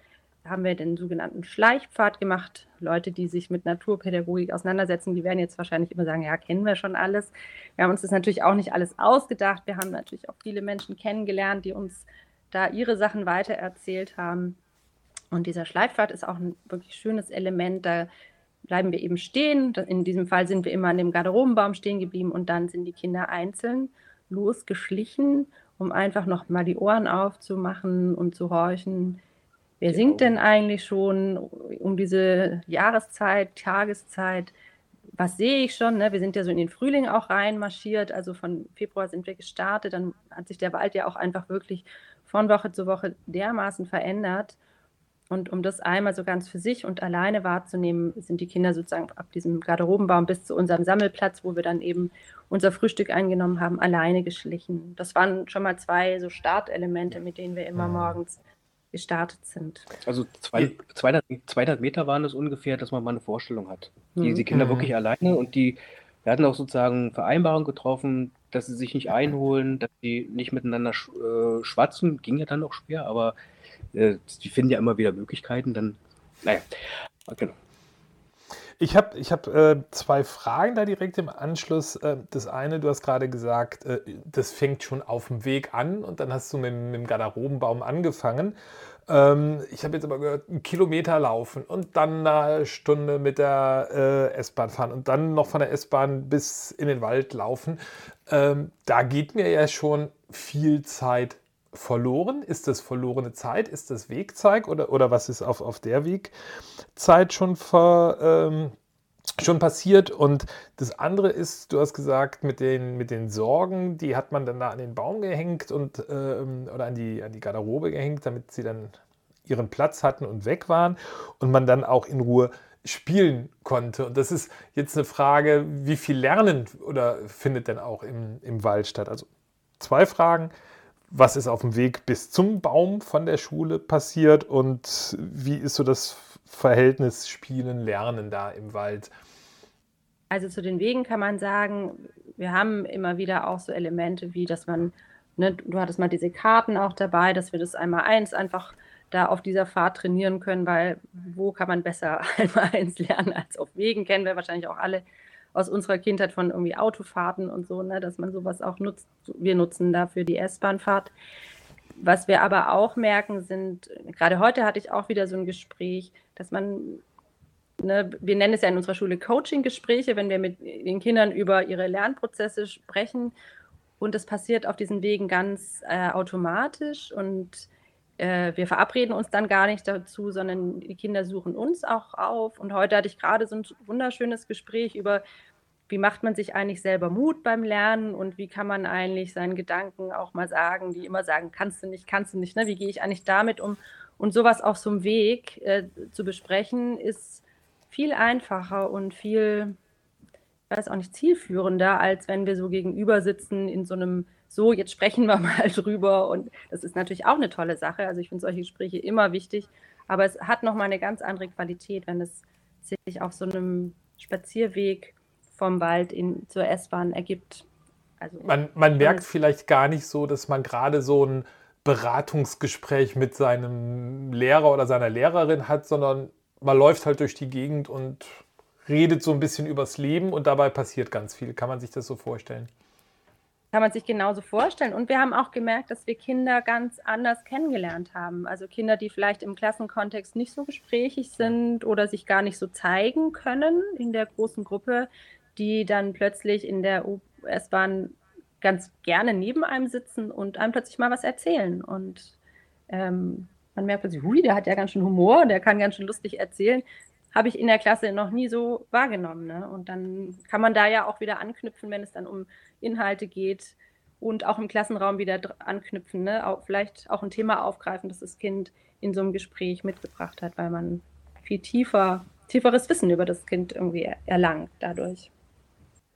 haben wir den sogenannten Schleichpfad gemacht. Leute, die sich mit Naturpädagogik auseinandersetzen, die werden jetzt wahrscheinlich immer sagen, ja, kennen wir schon alles. Wir haben uns das natürlich auch nicht alles ausgedacht. Wir haben natürlich auch viele Menschen kennengelernt, die uns da ihre Sachen weitererzählt haben. Und dieser Schleichpfad ist auch ein wirklich schönes Element. Da bleiben wir eben stehen. In diesem Fall sind wir immer an dem Garderobenbaum stehen geblieben und dann sind die Kinder einzeln losgeschlichen um einfach noch mal die Ohren aufzumachen und zu horchen. Wer genau. singt denn eigentlich schon um diese Jahreszeit, Tageszeit? Was sehe ich schon? Ne? Wir sind ja so in den Frühling auch reinmarschiert. Also von Februar sind wir gestartet. Dann hat sich der Wald ja auch einfach wirklich von Woche zu Woche dermaßen verändert. Und um das einmal so ganz für sich und alleine wahrzunehmen, sind die Kinder sozusagen ab diesem Garderobenbaum bis zu unserem Sammelplatz, wo wir dann eben unser Frühstück eingenommen haben, alleine geschlichen. Das waren schon mal zwei so Startelemente, mit denen wir immer morgens gestartet sind. Also zwei, 200, 200 Meter waren es ungefähr, dass man mal eine Vorstellung hat. Die, die Kinder mhm. wirklich alleine und die, wir hatten auch sozusagen Vereinbarungen getroffen, dass sie sich nicht einholen, dass sie nicht miteinander sch, äh, schwatzen, ging ja dann auch schwer, aber äh, die finden ja immer wieder Möglichkeiten, dann, naja, genau. Ich habe ich hab, äh, zwei Fragen da direkt im Anschluss. Äh, das eine, du hast gerade gesagt, äh, das fängt schon auf dem Weg an und dann hast du mit, mit dem Garderobenbaum angefangen. Ähm, ich habe jetzt aber gehört, einen Kilometer laufen und dann eine Stunde mit der äh, S-Bahn fahren und dann noch von der S-Bahn bis in den Wald laufen. Ähm, da geht mir ja schon viel Zeit verloren? Ist das verlorene Zeit? Ist das Wegzeug oder, oder was ist auf, auf der Wegzeit schon, ver, ähm, schon passiert? Und das andere ist, du hast gesagt, mit den, mit den Sorgen, die hat man dann da an den Baum gehängt und, ähm, oder an die, an die Garderobe gehängt, damit sie dann ihren Platz hatten und weg waren und man dann auch in Ruhe spielen konnte. Und das ist jetzt eine Frage, wie viel Lernen oder findet denn auch im, im Wald statt? Also zwei Fragen was ist auf dem Weg bis zum Baum von der Schule passiert und wie ist so das Verhältnis Spielen, Lernen da im Wald? Also zu den Wegen kann man sagen, wir haben immer wieder auch so Elemente wie, dass man, ne, du hattest mal diese Karten auch dabei, dass wir das einmal eins einfach da auf dieser Fahrt trainieren können, weil wo kann man besser einmal eins lernen als auf Wegen, kennen wir wahrscheinlich auch alle aus unserer Kindheit von irgendwie Autofahrten und so, ne, dass man sowas auch nutzt. Wir nutzen dafür die S-Bahnfahrt. Was wir aber auch merken, sind, gerade heute hatte ich auch wieder so ein Gespräch, dass man, ne, wir nennen es ja in unserer Schule Coaching-Gespräche, wenn wir mit den Kindern über ihre Lernprozesse sprechen. Und das passiert auf diesen Wegen ganz äh, automatisch und äh, wir verabreden uns dann gar nicht dazu, sondern die Kinder suchen uns auch auf. Und heute hatte ich gerade so ein wunderschönes Gespräch über, wie macht man sich eigentlich selber Mut beim Lernen und wie kann man eigentlich seinen Gedanken auch mal sagen, die immer sagen, kannst du nicht, kannst du nicht, ne? wie gehe ich eigentlich damit um? Und sowas auf so einem Weg äh, zu besprechen, ist viel einfacher und viel, ich weiß auch nicht, zielführender, als wenn wir so gegenüber sitzen in so einem so, jetzt sprechen wir mal drüber. Und das ist natürlich auch eine tolle Sache. Also ich finde solche Gespräche immer wichtig. Aber es hat nochmal eine ganz andere Qualität, wenn es sich auf so einem Spazierweg vom Wald in, zur S-Bahn ergibt. Also, man, man merkt vielleicht gar nicht so, dass man gerade so ein Beratungsgespräch mit seinem Lehrer oder seiner Lehrerin hat, sondern man läuft halt durch die Gegend und redet so ein bisschen übers Leben und dabei passiert ganz viel. Kann man sich das so vorstellen? Kann man sich genauso vorstellen. Und wir haben auch gemerkt, dass wir Kinder ganz anders kennengelernt haben. Also Kinder, die vielleicht im Klassenkontext nicht so gesprächig sind oder sich gar nicht so zeigen können in der großen Gruppe, die dann plötzlich in der US-Bahn ganz gerne neben einem sitzen und einem plötzlich mal was erzählen. Und ähm, man merkt plötzlich, hui, der hat ja ganz schön Humor, der kann ganz schön lustig erzählen. Habe ich in der Klasse noch nie so wahrgenommen. Ne? Und dann kann man da ja auch wieder anknüpfen, wenn es dann um Inhalte geht und auch im Klassenraum wieder anknüpfen, ne? auch, vielleicht auch ein Thema aufgreifen, das das Kind in so einem Gespräch mitgebracht hat, weil man viel tiefer, tieferes Wissen über das Kind irgendwie erlangt dadurch.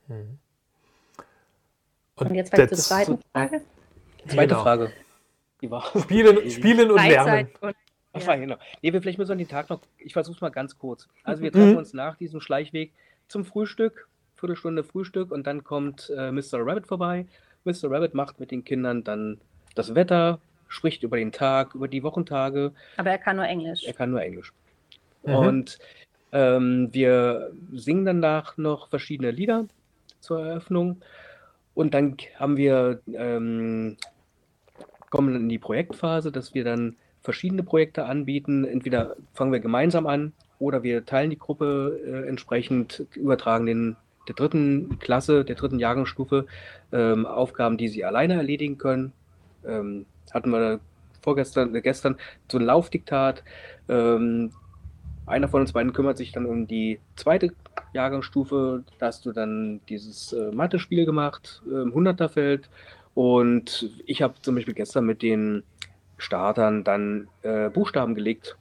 Mhm. Und, und, jetzt vielleicht zur zweiten Frage. Zweite genau. Frage. Die war Spielen, Spielen und Lernen. Und, Ach, ja. genau. Nee, wir vielleicht müssen den Tag noch, ich versuche es mal ganz kurz. Also wir treffen mhm. uns nach diesem Schleichweg zum Frühstück Viertelstunde Frühstück und dann kommt äh, Mr. Rabbit vorbei. Mr. Rabbit macht mit den Kindern dann das Wetter, spricht über den Tag, über die Wochentage. Aber er kann nur Englisch. Er kann nur Englisch. Mhm. Und ähm, wir singen danach noch verschiedene Lieder zur Eröffnung. Und dann haben wir, ähm, kommen in die Projektphase, dass wir dann verschiedene Projekte anbieten. Entweder fangen wir gemeinsam an oder wir teilen die Gruppe äh, entsprechend, übertragen den der dritten Klasse, der dritten Jahrgangsstufe ähm, Aufgaben, die sie alleine erledigen können. Ähm, hatten wir vorgestern, äh, gestern so ein Laufdiktat. Ähm, einer von uns beiden kümmert sich dann um die zweite Jahrgangsstufe. Da hast du dann dieses äh, Mathe-Spiel gemacht, äh, im 100er-Feld. Und ich habe zum Beispiel gestern mit den Startern dann äh, Buchstaben gelegt,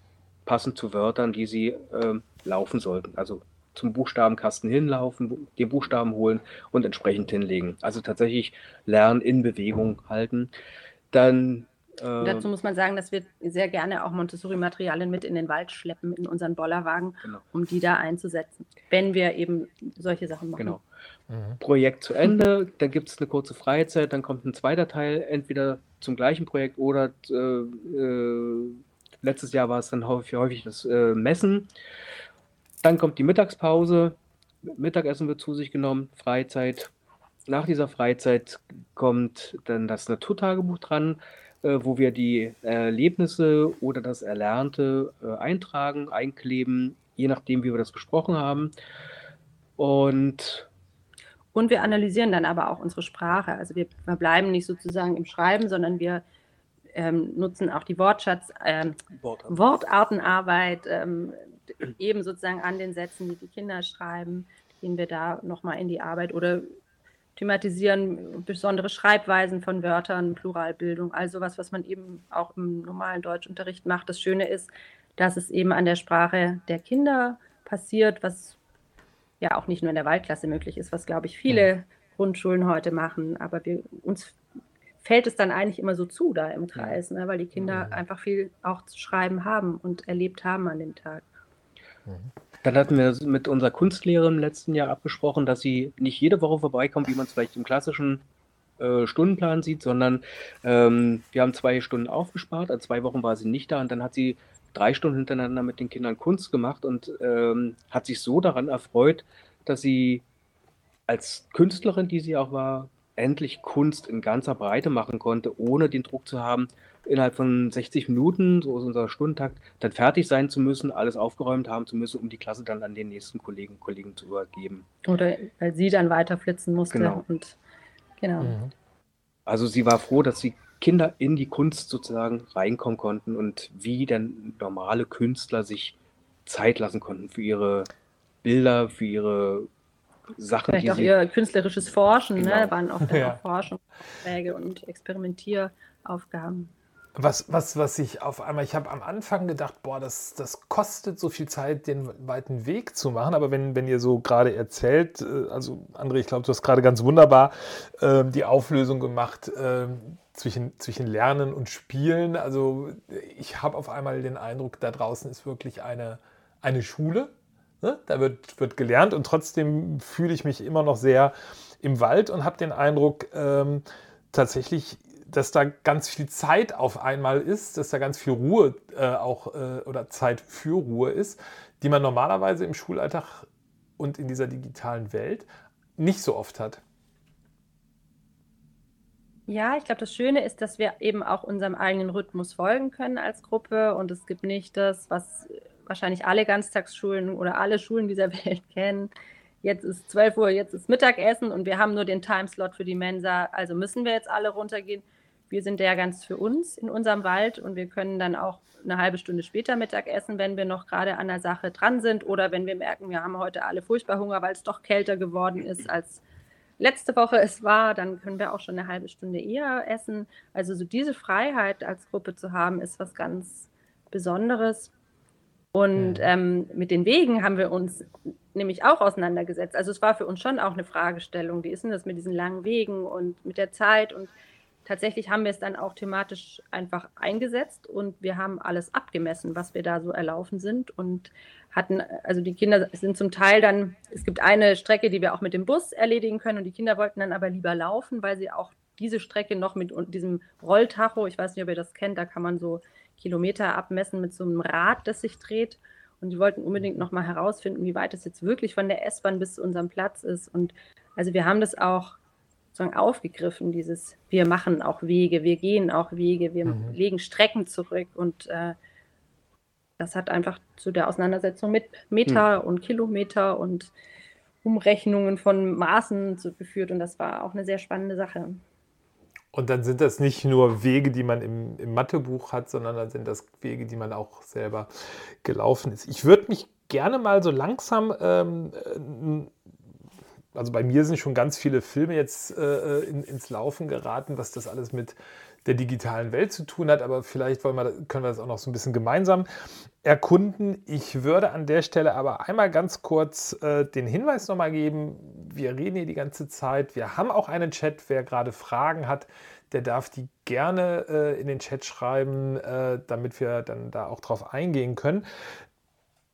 passend zu Wörtern, die sie äh, laufen sollten. Also zum Buchstabenkasten hinlaufen, den Buchstaben holen und entsprechend hinlegen. Also tatsächlich Lernen in Bewegung halten. Dann äh, dazu muss man sagen, dass wir sehr gerne auch Montessori-Materialien mit in den Wald schleppen, in unseren Bollerwagen, genau. um die da einzusetzen, wenn wir eben solche Sachen machen. Genau. Mhm. Projekt zu Ende, dann gibt es eine kurze Freizeit, dann kommt ein zweiter Teil, entweder zum gleichen Projekt oder äh, äh, letztes Jahr war es dann häufig, häufig das äh, Messen. Dann kommt die Mittagspause. Mittagessen wird zu sich genommen, Freizeit. Nach dieser Freizeit kommt dann das Naturtagebuch dran, äh, wo wir die Erlebnisse oder das Erlernte äh, eintragen, einkleben, je nachdem, wie wir das besprochen haben. Und und wir analysieren dann aber auch unsere Sprache. Also wir bleiben nicht sozusagen im Schreiben, sondern wir ähm, nutzen auch die Wortschatz, ähm, Wortartenarbeit, ähm, eben sozusagen an den Sätzen, die die Kinder schreiben, gehen wir da nochmal in die Arbeit oder thematisieren besondere Schreibweisen von Wörtern, Pluralbildung, also was, was man eben auch im normalen Deutschunterricht macht. Das Schöne ist, dass es eben an der Sprache der Kinder passiert, was ja auch nicht nur in der Waldklasse möglich ist, was, glaube ich, viele Grundschulen heute machen. Aber wir, uns fällt es dann eigentlich immer so zu da im Kreis, ne, weil die Kinder einfach viel auch zu schreiben haben und erlebt haben an dem Tag. Dann hatten wir mit unserer Kunstlehrerin im letzten Jahr abgesprochen, dass sie nicht jede Woche vorbeikommt, wie man es vielleicht im klassischen äh, Stundenplan sieht, sondern ähm, wir haben zwei Stunden aufgespart. Also zwei Wochen war sie nicht da und dann hat sie drei Stunden hintereinander mit den Kindern Kunst gemacht und ähm, hat sich so daran erfreut, dass sie als Künstlerin, die sie auch war, endlich Kunst in ganzer Breite machen konnte, ohne den Druck zu haben, innerhalb von 60 Minuten, so ist unser Stundentakt, dann fertig sein zu müssen, alles aufgeräumt haben zu müssen, um die Klasse dann an den nächsten Kollegen und Kollegen zu übergeben. Oder weil sie dann weiterflitzen musste. Genau. Und, genau. Mhm. Also sie war froh, dass die Kinder in die Kunst sozusagen reinkommen konnten und wie dann normale Künstler sich Zeit lassen konnten für ihre Bilder, für ihre Sachen. Vielleicht auch sie... ihr künstlerisches Forschen, ne? genau. ne? waren oft ja. auch Forschungsaufträge und Experimentieraufgaben. Was, was, was ich auf einmal, ich habe am Anfang gedacht, boah, das, das kostet so viel Zeit, den weiten Weg zu machen. Aber wenn, wenn ihr so gerade erzählt, äh, also André, ich glaube, du hast gerade ganz wunderbar äh, die Auflösung gemacht äh, zwischen, zwischen Lernen und Spielen. Also ich habe auf einmal den Eindruck, da draußen ist wirklich eine, eine Schule. Ne? Da wird, wird gelernt und trotzdem fühle ich mich immer noch sehr im Wald und habe den Eindruck, ähm, tatsächlich dass da ganz viel Zeit auf einmal ist, dass da ganz viel Ruhe äh, auch äh, oder Zeit für Ruhe ist, die man normalerweise im Schulalltag und in dieser digitalen Welt nicht so oft hat. Ja, ich glaube, das Schöne ist, dass wir eben auch unserem eigenen Rhythmus folgen können als Gruppe und es gibt nicht das, was wahrscheinlich alle Ganztagsschulen oder alle Schulen dieser Welt kennen. Jetzt ist 12 Uhr, jetzt ist Mittagessen und wir haben nur den Timeslot für die Mensa, also müssen wir jetzt alle runtergehen. Wir sind ja ganz für uns in unserem Wald und wir können dann auch eine halbe Stunde später Mittag essen, wenn wir noch gerade an der Sache dran sind oder wenn wir merken, wir haben heute alle furchtbar Hunger, weil es doch kälter geworden ist als letzte Woche es war, dann können wir auch schon eine halbe Stunde eher essen. Also so diese Freiheit als Gruppe zu haben, ist was ganz Besonderes. Und ähm, mit den Wegen haben wir uns nämlich auch auseinandergesetzt. Also es war für uns schon auch eine Fragestellung, wie ist denn das mit diesen langen Wegen und mit der Zeit? Und tatsächlich haben wir es dann auch thematisch einfach eingesetzt und wir haben alles abgemessen, was wir da so erlaufen sind und hatten, also die Kinder sind zum Teil dann, es gibt eine Strecke, die wir auch mit dem Bus erledigen können und die Kinder wollten dann aber lieber laufen, weil sie auch diese Strecke noch mit diesem Rolltacho, ich weiß nicht, ob ihr das kennt, da kann man so Kilometer abmessen mit so einem Rad, das sich dreht. Und die wollten unbedingt nochmal herausfinden, wie weit es jetzt wirklich von der S-Bahn bis zu unserem Platz ist. Und also wir haben das auch sozusagen aufgegriffen, dieses wir machen auch Wege, wir gehen auch Wege, wir mhm. legen Strecken zurück und äh, das hat einfach zu der Auseinandersetzung mit Meter mhm. und Kilometer und Umrechnungen von Maßen geführt und das war auch eine sehr spannende Sache. Und dann sind das nicht nur Wege, die man im, im Mathebuch hat, sondern dann sind das Wege, die man auch selber gelaufen ist. Ich würde mich gerne mal so langsam ähm, also bei mir sind schon ganz viele Filme jetzt äh, in, ins Laufen geraten, was das alles mit der digitalen Welt zu tun hat, aber vielleicht wir, können wir das auch noch so ein bisschen gemeinsam erkunden. Ich würde an der Stelle aber einmal ganz kurz äh, den Hinweis nochmal geben, wir reden hier die ganze Zeit, wir haben auch einen Chat, wer gerade Fragen hat, der darf die gerne äh, in den Chat schreiben, äh, damit wir dann da auch drauf eingehen können.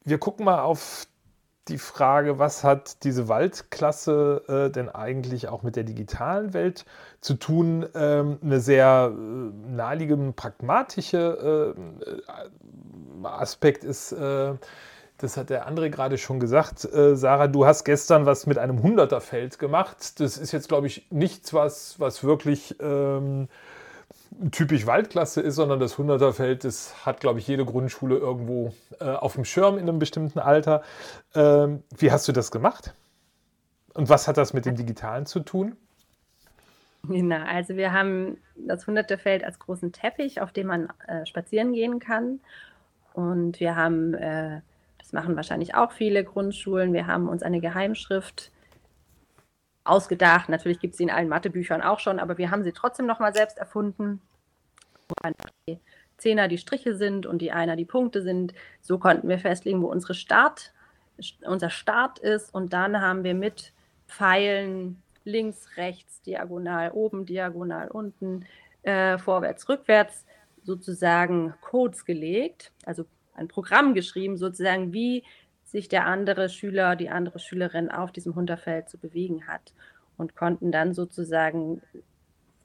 Wir gucken mal auf die Frage, was hat diese Waldklasse äh, denn eigentlich auch mit der digitalen Welt zu tun? Ähm, eine sehr äh, naheliegende, pragmatische äh, Aspekt ist, äh, das hat der andere gerade schon gesagt, äh, Sarah, du hast gestern was mit einem Hunderterfeld gemacht. Das ist jetzt, glaube ich, nichts, was, was wirklich... Ähm, typisch Waldklasse ist, sondern das Hunderterfeld, das hat, glaube ich, jede Grundschule irgendwo äh, auf dem Schirm in einem bestimmten Alter. Ähm, wie hast du das gemacht? Und was hat das mit dem Digitalen zu tun? Genau, also wir haben das Hunderterfeld als großen Teppich, auf dem man äh, spazieren gehen kann. Und wir haben, äh, das machen wahrscheinlich auch viele Grundschulen, wir haben uns eine Geheimschrift ausgedacht. Natürlich gibt es sie in allen Mathebüchern auch schon, aber wir haben sie trotzdem nochmal selbst erfunden, die Zehner die Striche sind und die Einer die Punkte sind. So konnten wir festlegen, wo unsere Start, unser Start ist. Und dann haben wir mit Pfeilen links, rechts, diagonal oben, diagonal unten, äh, vorwärts, rückwärts sozusagen Codes gelegt, also ein Programm geschrieben, sozusagen, wie sich der andere Schüler, die andere Schülerin auf diesem Hunterfeld zu bewegen hat und konnten dann sozusagen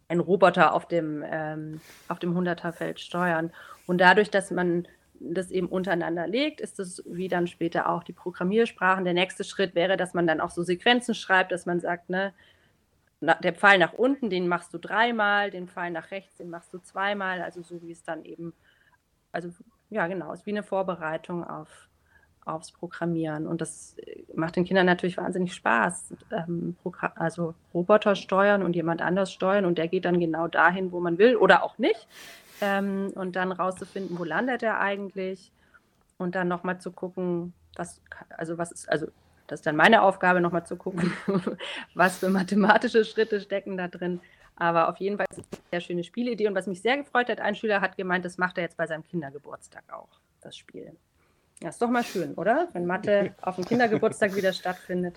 einen Roboter auf dem, ähm, auf dem Hunderterfeld steuern. Und dadurch, dass man das eben untereinander legt, ist es wie dann später auch die Programmiersprachen. Der nächste Schritt wäre, dass man dann auch so Sequenzen schreibt, dass man sagt, ne, der Pfeil nach unten, den machst du dreimal, den Pfeil nach rechts, den machst du zweimal, also so wie es dann eben, also ja genau, ist wie eine Vorbereitung auf, aufs Programmieren. Und das äh, macht den Kindern natürlich wahnsinnig Spaß. Ähm, also Roboter steuern und jemand anders steuern und der geht dann genau dahin, wo man will oder auch nicht. Ähm, und dann rauszufinden, wo landet er eigentlich. Und dann nochmal zu gucken, was, also was ist, also das ist dann meine Aufgabe, nochmal zu gucken, was für mathematische Schritte stecken da drin. Aber auf jeden Fall ist es eine sehr schöne Spielidee. Und was mich sehr gefreut hat, ein Schüler hat gemeint, das macht er jetzt bei seinem Kindergeburtstag auch, das Spiel. Ja, ist doch mal schön, oder? Wenn Mathe auf dem Kindergeburtstag wieder stattfindet.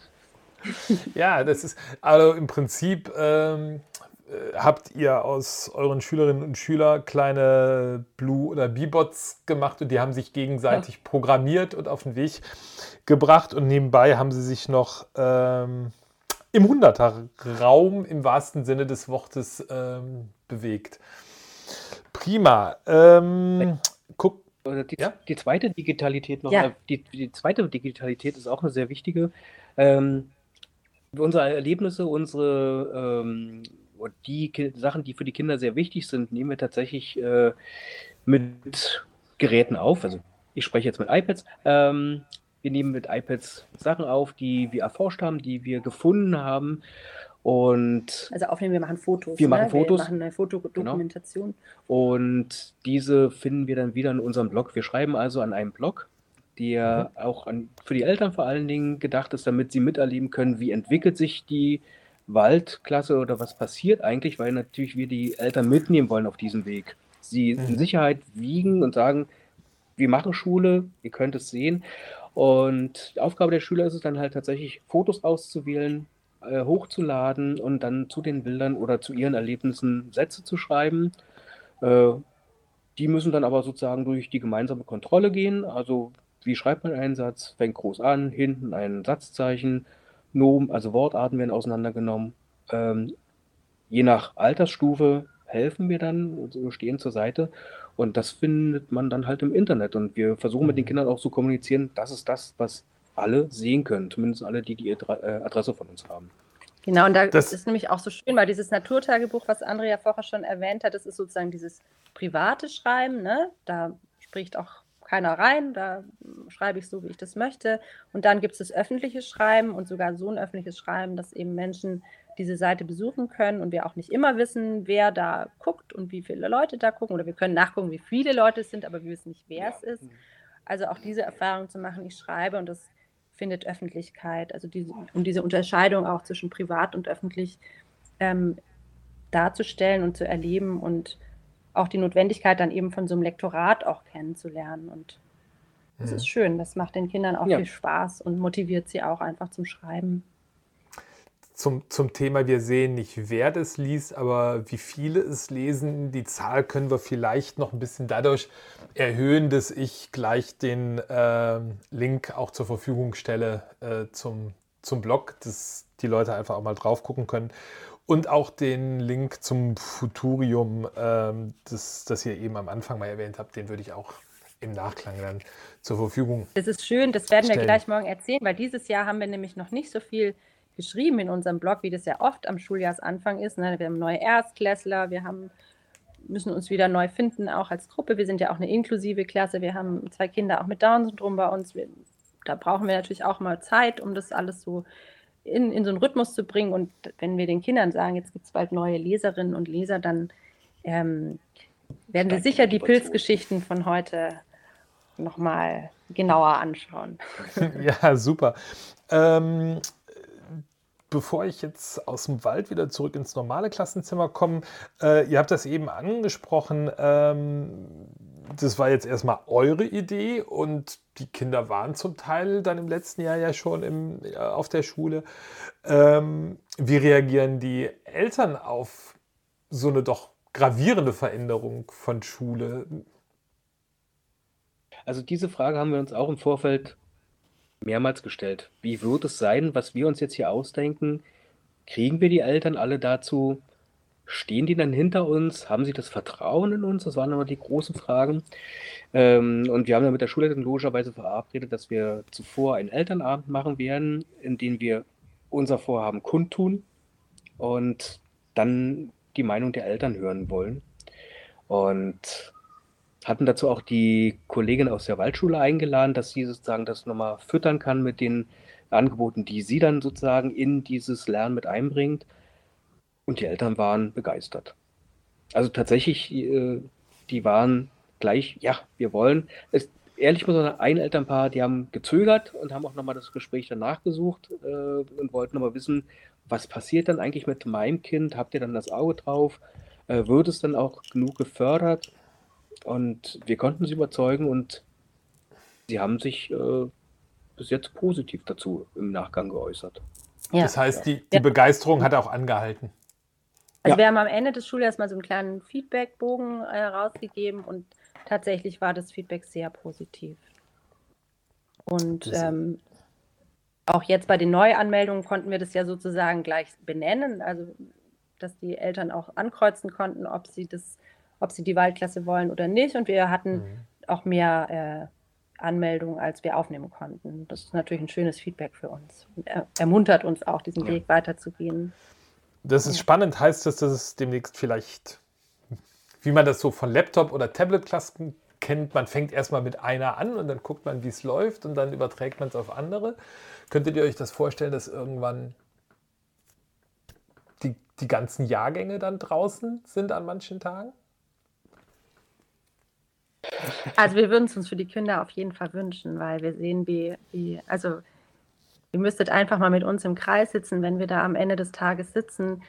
Ja, das ist, also im Prinzip ähm, äh, habt ihr aus euren Schülerinnen und Schülern kleine Blue- oder B-Bots gemacht und die haben sich gegenseitig ja. programmiert und auf den Weg gebracht und nebenbei haben sie sich noch ähm, im Hunderter-Raum im wahrsten Sinne des Wortes ähm, bewegt. Prima. Ähm, guck, die, ja? die zweite Digitalität noch, ja. die, die, zweite Digitalität ist auch eine sehr wichtige. Ähm, unsere Erlebnisse, unsere ähm, die Ki Sachen, die für die Kinder sehr wichtig sind, nehmen wir tatsächlich äh, mit Geräten auf. Also ich spreche jetzt mit iPads. Ähm, wir nehmen mit iPads Sachen auf, die wir erforscht haben, die wir gefunden haben. Und also aufnehmen, wir machen Fotos. Wir machen ne? Fotos. Wir machen eine Fotodokumentation. Genau. Und diese finden wir dann wieder in unserem Blog. Wir schreiben also an einem Blog, der mhm. auch an, für die Eltern vor allen Dingen gedacht ist, damit sie miterleben können, wie entwickelt sich die Waldklasse oder was passiert eigentlich, weil natürlich wir die Eltern mitnehmen wollen auf diesem Weg. Sie mhm. in Sicherheit wiegen und sagen, wir machen Schule, ihr könnt es sehen. Und die Aufgabe der Schüler ist es dann halt tatsächlich, Fotos auszuwählen, äh, hochzuladen und dann zu den Bildern oder zu ihren Erlebnissen Sätze zu schreiben. Äh, die müssen dann aber sozusagen durch die gemeinsame Kontrolle gehen. Also wie schreibt man einen Satz? Fängt groß an, hinten ein Satzzeichen, Nomen, also Wortarten werden auseinandergenommen. Ähm, je nach Altersstufe helfen wir dann, also stehen zur Seite. Und das findet man dann halt im Internet. Und wir versuchen mit den mhm. Kindern auch zu kommunizieren, das ist das, was alle sehen können, zumindest alle, die die äh, Adresse von uns haben. Genau, und da das ist nämlich auch so schön, weil dieses Naturtagebuch, was Andrea vorher schon erwähnt hat, das ist sozusagen dieses private Schreiben, ne? Da spricht auch keiner rein, da schreibe ich so, wie ich das möchte. Und dann gibt es das öffentliche Schreiben und sogar so ein öffentliches Schreiben, dass eben Menschen diese Seite besuchen können und wir auch nicht immer wissen, wer da guckt und wie viele Leute da gucken. Oder wir können nachgucken, wie viele Leute es sind, aber wir wissen nicht, wer ja. es ist. Also auch diese Erfahrung zu machen, ich schreibe und das findet Öffentlichkeit, also diese, um diese Unterscheidung auch zwischen privat und öffentlich ähm, darzustellen und zu erleben und auch die Notwendigkeit dann eben von so einem Lektorat auch kennenzulernen. Und das mhm. ist schön, das macht den Kindern auch ja. viel Spaß und motiviert sie auch einfach zum Schreiben zum, zum Thema, wir sehen nicht, wer das liest, aber wie viele es lesen. Die Zahl können wir vielleicht noch ein bisschen dadurch erhöhen, dass ich gleich den äh, Link auch zur Verfügung stelle äh, zum, zum Blog, dass die Leute einfach auch mal drauf gucken können. Und auch den Link zum Futurium, äh, das, das ihr eben am Anfang mal erwähnt habt, den würde ich auch im Nachklang dann zur Verfügung. Das ist schön, das werden stellen. wir gleich morgen erzählen, weil dieses Jahr haben wir nämlich noch nicht so viel geschrieben in unserem Blog, wie das ja oft am Schuljahresanfang ist. Ne? Wir haben neue Erstklässler, wir haben, müssen uns wieder neu finden, auch als Gruppe. Wir sind ja auch eine inklusive Klasse. Wir haben zwei Kinder auch mit Down-Syndrom bei uns. Wir, da brauchen wir natürlich auch mal Zeit, um das alles so in, in so einen Rhythmus zu bringen. Und wenn wir den Kindern sagen, jetzt gibt es bald neue Leserinnen und Leser, dann ähm, werden sie sicher die Pilzgeschichten von heute nochmal genauer anschauen. Ja, super. Ähm, bevor ich jetzt aus dem Wald wieder zurück ins normale Klassenzimmer komme, äh, ihr habt das eben angesprochen, ähm, das war jetzt erstmal eure Idee und die Kinder waren zum Teil dann im letzten Jahr ja schon im, äh, auf der Schule. Ähm, wie reagieren die Eltern auf so eine doch gravierende Veränderung von Schule? Also diese Frage haben wir uns auch im Vorfeld mehrmals gestellt. Wie wird es sein, was wir uns jetzt hier ausdenken? Kriegen wir die Eltern alle dazu? Stehen die dann hinter uns? Haben sie das Vertrauen in uns? Das waren immer die großen Fragen. Ähm, und wir haben dann mit der Schulleitung logischerweise verabredet, dass wir zuvor einen Elternabend machen werden, in dem wir unser Vorhaben kundtun und dann die Meinung der Eltern hören wollen. Und hatten dazu auch die Kollegin aus der Waldschule eingeladen, dass sie sozusagen das nochmal füttern kann mit den Angeboten, die sie dann sozusagen in dieses Lernen mit einbringt. Und die Eltern waren begeistert. Also tatsächlich, äh, die waren gleich, ja, wir wollen. Es, ehrlich muss man sagen, ein Elternpaar, die haben gezögert und haben auch nochmal das Gespräch danach gesucht äh, und wollten nochmal wissen, was passiert dann eigentlich mit meinem Kind? Habt ihr dann das Auge drauf? Äh, wird es dann auch genug gefördert? Und wir konnten sie überzeugen und sie haben sich äh, bis jetzt positiv dazu im Nachgang geäußert. Ja. Das heißt, die, die Begeisterung hat auch angehalten. Also ja. wir haben am Ende des Schuljahres mal so einen kleinen Feedbackbogen äh, rausgegeben und tatsächlich war das Feedback sehr positiv. Und ähm, auch jetzt bei den Neuanmeldungen konnten wir das ja sozusagen gleich benennen, also dass die Eltern auch ankreuzen konnten, ob sie das ob sie die Waldklasse wollen oder nicht. Und wir hatten mhm. auch mehr äh, Anmeldungen, als wir aufnehmen konnten. Das ist natürlich ein schönes Feedback für uns und er, ermuntert uns auch, diesen ja. Weg weiterzugehen. Das ist spannend. Heißt das, dass es demnächst vielleicht, wie man das so von Laptop- oder Tablet-Klassen kennt, man fängt erstmal mit einer an und dann guckt man, wie es läuft und dann überträgt man es auf andere. Könntet ihr euch das vorstellen, dass irgendwann die, die ganzen Jahrgänge dann draußen sind an manchen Tagen? Also wir würden es uns für die Kinder auf jeden Fall wünschen, weil wir sehen, wie, wie, also ihr müsstet einfach mal mit uns im Kreis sitzen, wenn wir da am Ende des Tages sitzen,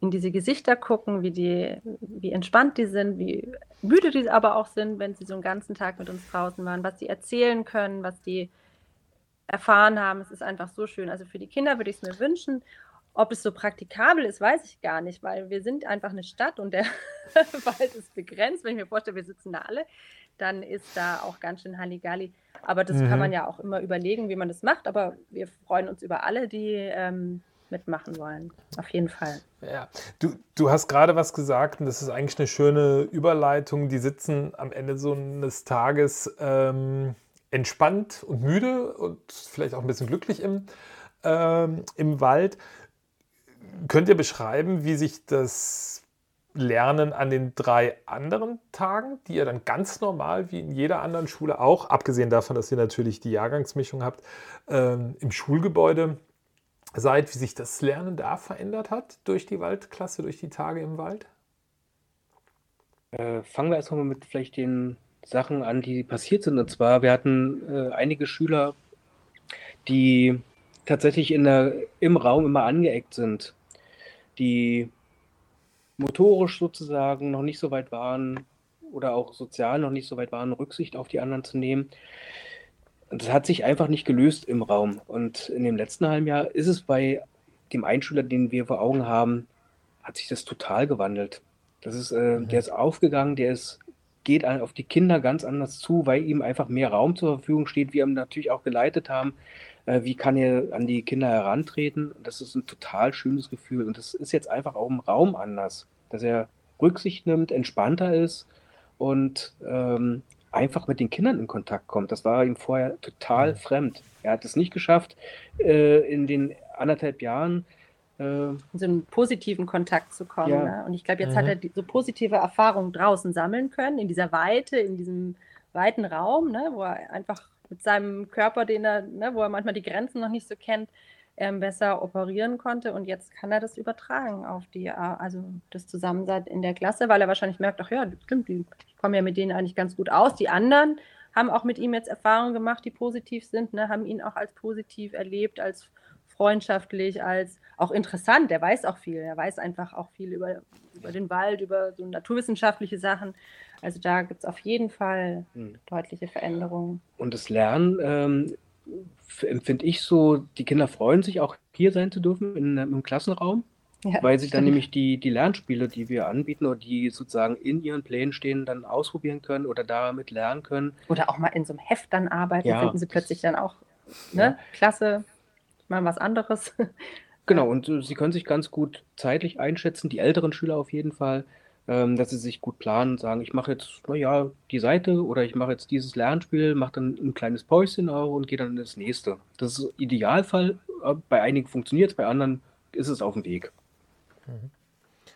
in diese Gesichter gucken, wie die, wie entspannt die sind, wie müde die aber auch sind, wenn sie so einen ganzen Tag mit uns draußen waren, was sie erzählen können, was die erfahren haben. Es ist einfach so schön. Also für die Kinder würde ich es mir wünschen. Ob es so praktikabel ist, weiß ich gar nicht, weil wir sind einfach eine Stadt und der Wald ist begrenzt. Wenn ich mir vorstelle, wir sitzen da alle, dann ist da auch ganz schön Halligalli. Aber das mhm. kann man ja auch immer überlegen, wie man das macht. Aber wir freuen uns über alle, die ähm, mitmachen wollen. Auf jeden Fall. Ja, du, du hast gerade was gesagt und das ist eigentlich eine schöne Überleitung. Die sitzen am Ende so eines Tages ähm, entspannt und müde und vielleicht auch ein bisschen glücklich im, ähm, im Wald. Könnt ihr beschreiben, wie sich das Lernen an den drei anderen Tagen, die ihr dann ganz normal wie in jeder anderen Schule auch, abgesehen davon, dass ihr natürlich die Jahrgangsmischung habt, ähm, im Schulgebäude seid, wie sich das Lernen da verändert hat durch die Waldklasse, durch die Tage im Wald? Äh, fangen wir erstmal mit vielleicht den Sachen an, die passiert sind. Und zwar, wir hatten äh, einige Schüler, die tatsächlich in der, im Raum immer angeeckt sind, die motorisch sozusagen noch nicht so weit waren oder auch sozial noch nicht so weit waren, Rücksicht auf die anderen zu nehmen. Das hat sich einfach nicht gelöst im Raum. Und in dem letzten halben Jahr ist es bei dem Einschüler, den wir vor Augen haben, hat sich das total gewandelt. Das ist, äh, mhm. der ist aufgegangen, der ist, geht auf die Kinder ganz anders zu, weil ihm einfach mehr Raum zur Verfügung steht. Wir haben natürlich auch geleitet haben, äh, wie kann er an die Kinder herantreten. Das ist ein total schönes Gefühl. Und das ist jetzt einfach auch im Raum anders, dass er Rücksicht nimmt, entspannter ist und ähm, einfach mit den Kindern in Kontakt kommt. Das war ihm vorher total mhm. fremd. Er hat es nicht geschafft, äh, in den anderthalb Jahren äh, in so einen positiven Kontakt zu kommen. Ja. Ne? Und ich glaube, jetzt mhm. hat er die, so positive Erfahrungen draußen sammeln können, in dieser Weite, in diesem weiten Raum, ne, wo er einfach mit seinem Körper, den er, ne, wo er manchmal die Grenzen noch nicht so kennt, ähm, besser operieren konnte. Und jetzt kann er das übertragen auf die, äh, also das Zusammensein in der Klasse, weil er wahrscheinlich merkt, ach ja, stimmt, ich komme ja mit denen eigentlich ganz gut aus. Die anderen haben auch mit ihm jetzt Erfahrungen gemacht, die positiv sind, ne, haben ihn auch als positiv erlebt, als freundschaftlich, als auch interessant. Er weiß auch viel. Er weiß einfach auch viel über, über den Wald, über so naturwissenschaftliche Sachen. Also da gibt es auf jeden Fall hm. deutliche Veränderungen. Und das Lernen ähm, empfinde ich so, die Kinder freuen sich auch hier sein zu dürfen in, im Klassenraum. Ja, weil sie dann nämlich die, die Lernspiele, die wir anbieten oder die sozusagen in ihren Plänen stehen, dann ausprobieren können oder damit lernen können. Oder auch mal in so einem Heft dann arbeiten, ja. finden sie plötzlich dann auch ne? Ja. klasse, mal was anderes. Genau, und äh, sie können sich ganz gut zeitlich einschätzen, die älteren Schüler auf jeden Fall, ähm, dass sie sich gut planen und sagen, ich mache jetzt, naja, die Seite oder ich mache jetzt dieses Lernspiel, mache dann ein kleines Päuschen auch und gehe dann in das nächste. Das ist Idealfall. Äh, bei einigen funktioniert es, bei anderen ist es auf dem Weg. Mhm.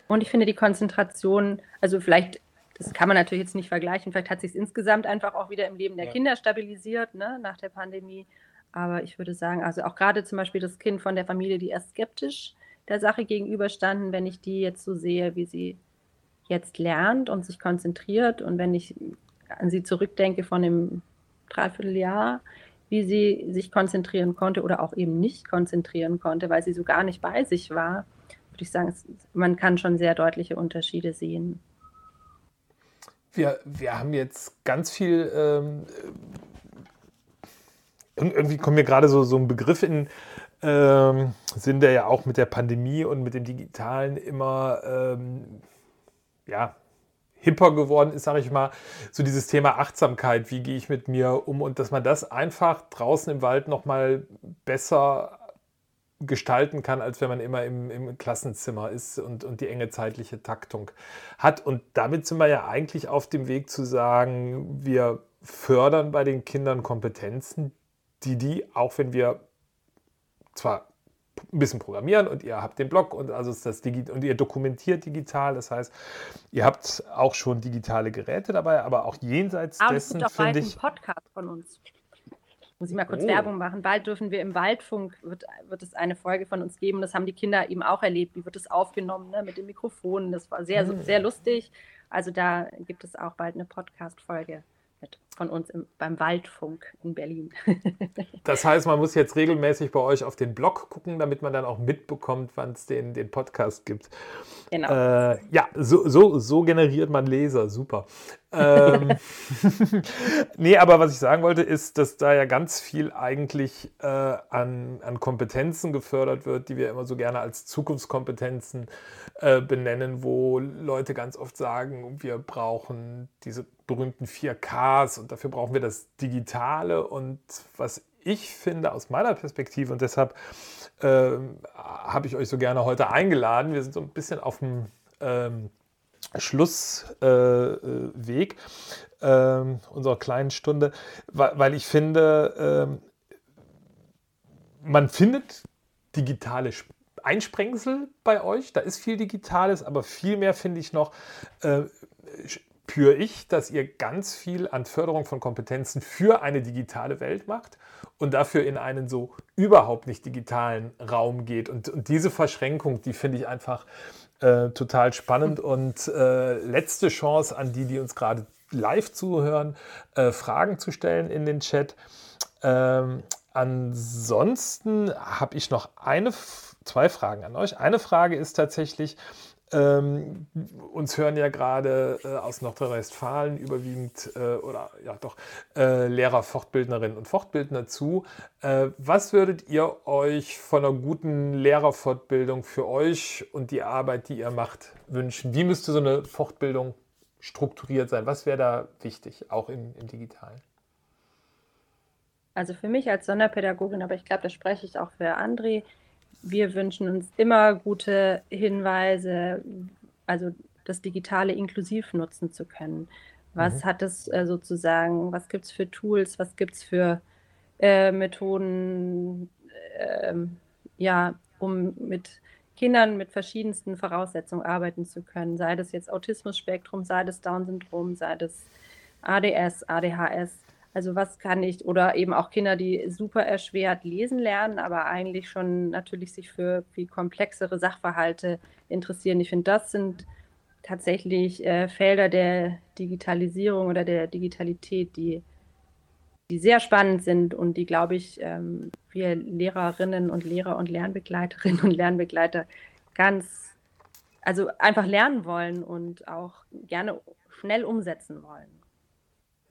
Und ich finde die Konzentration, also vielleicht, das kann man natürlich jetzt nicht vergleichen, vielleicht hat sich es insgesamt einfach auch wieder im Leben der ja. Kinder stabilisiert, ne, nach der Pandemie. Aber ich würde sagen, also auch gerade zum Beispiel das Kind von der Familie, die erst skeptisch der Sache gegenüberstanden, wenn ich die jetzt so sehe, wie sie jetzt lernt und sich konzentriert und wenn ich an sie zurückdenke von dem Dreivierteljahr, wie sie sich konzentrieren konnte oder auch eben nicht konzentrieren konnte, weil sie so gar nicht bei sich war, würde ich sagen, man kann schon sehr deutliche Unterschiede sehen. Wir, wir haben jetzt ganz viel ähm, irgendwie kommt mir gerade so, so ein Begriff in ähm, Sinn, der ja auch mit der Pandemie und mit dem Digitalen immer ähm, ja, hipper geworden ist, sage ich mal, so dieses Thema Achtsamkeit, wie gehe ich mit mir um und dass man das einfach draußen im Wald nochmal besser gestalten kann, als wenn man immer im, im Klassenzimmer ist und, und die enge zeitliche Taktung hat. Und damit sind wir ja eigentlich auf dem Weg zu sagen, wir fördern bei den Kindern Kompetenzen, die die, auch wenn wir zwar ein bisschen programmieren und ihr habt den Blog und also ist das Digi und ihr dokumentiert digital. Das heißt, ihr habt auch schon digitale Geräte dabei, aber auch jenseits aber dessen finde ich. Es gibt auch bald einen Podcast von uns. Muss ich mal kurz oh. Werbung machen. Bald dürfen wir im Waldfunk, wird, wird es eine Folge von uns geben. Das haben die Kinder eben auch erlebt. Wie wird es aufgenommen ne, mit dem Mikrofon? Das war sehr, mhm. sehr lustig. Also da gibt es auch bald eine Podcast-Folge von uns im, beim Waldfunk in Berlin. das heißt, man muss jetzt regelmäßig bei euch auf den Blog gucken, damit man dann auch mitbekommt, wann es den, den Podcast gibt. Genau. Äh, ja, so, so, so generiert man Leser. Super. ähm, nee, aber was ich sagen wollte, ist, dass da ja ganz viel eigentlich äh, an, an Kompetenzen gefördert wird, die wir immer so gerne als Zukunftskompetenzen äh, benennen, wo Leute ganz oft sagen, wir brauchen diese berühmten 4Ks und dafür brauchen wir das Digitale. Und was ich finde aus meiner Perspektive, und deshalb äh, habe ich euch so gerne heute eingeladen, wir sind so ein bisschen auf dem ähm, Schlussweg äh, äh, unserer kleinen Stunde, weil, weil ich finde, ähm, man findet digitale Einsprengsel bei euch, da ist viel Digitales, aber viel mehr finde ich noch, äh, spüre ich, dass ihr ganz viel an Förderung von Kompetenzen für eine digitale Welt macht und dafür in einen so überhaupt nicht digitalen Raum geht. Und, und diese Verschränkung, die finde ich einfach äh, total spannend. Und äh, letzte Chance an die, die uns gerade live zuhören, äh, Fragen zu stellen in den Chat. Ähm, ansonsten habe ich noch eine, zwei Fragen an euch. Eine Frage ist tatsächlich, ähm, uns hören ja gerade äh, aus Nordrhein-Westfalen überwiegend äh, oder ja doch äh, Lehrer, Fortbildnerinnen und Fortbildner zu. Äh, was würdet ihr euch von einer guten Lehrerfortbildung für euch und die Arbeit, die ihr macht, wünschen? Wie müsste so eine Fortbildung strukturiert sein? Was wäre da wichtig, auch im, im Digitalen? Also für mich als Sonderpädagogin, aber ich glaube, da spreche ich auch für André, wir wünschen uns immer gute Hinweise, also das Digitale inklusiv nutzen zu können. Was mhm. hat es äh, sozusagen, was gibt es für Tools, was gibt es für äh, Methoden, äh, ja, um mit Kindern mit verschiedensten Voraussetzungen arbeiten zu können, sei das jetzt Autismus-Spektrum, sei das Down-Syndrom, sei das ADS, ADHS. Also was kann ich, oder eben auch Kinder, die super erschwert lesen lernen, aber eigentlich schon natürlich sich für viel komplexere Sachverhalte interessieren. Ich finde, das sind tatsächlich äh, Felder der Digitalisierung oder der Digitalität, die, die sehr spannend sind und die, glaube ich, ähm, wir Lehrerinnen und Lehrer und Lernbegleiterinnen und Lernbegleiter ganz, also einfach lernen wollen und auch gerne schnell umsetzen wollen.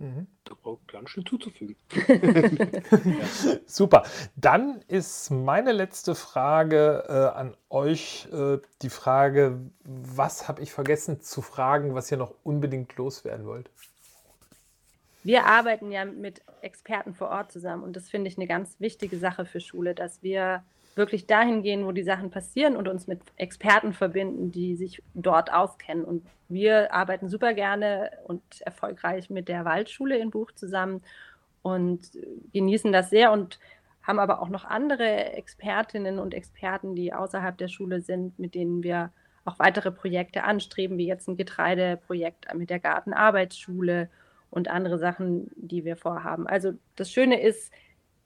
Mhm. Da braucht ganz schön zuzufügen. Super. Dann ist meine letzte Frage äh, an euch äh, die Frage, was habe ich vergessen zu fragen, was ihr noch unbedingt loswerden wollt? Wir arbeiten ja mit Experten vor Ort zusammen und das finde ich eine ganz wichtige Sache für Schule, dass wir wirklich dahin gehen, wo die Sachen passieren und uns mit Experten verbinden, die sich dort auskennen. Und wir arbeiten super gerne und erfolgreich mit der Waldschule in Buch zusammen und genießen das sehr und haben aber auch noch andere Expertinnen und Experten, die außerhalb der Schule sind, mit denen wir auch weitere Projekte anstreben, wie jetzt ein Getreideprojekt mit der Gartenarbeitsschule und andere Sachen, die wir vorhaben. Also das Schöne ist,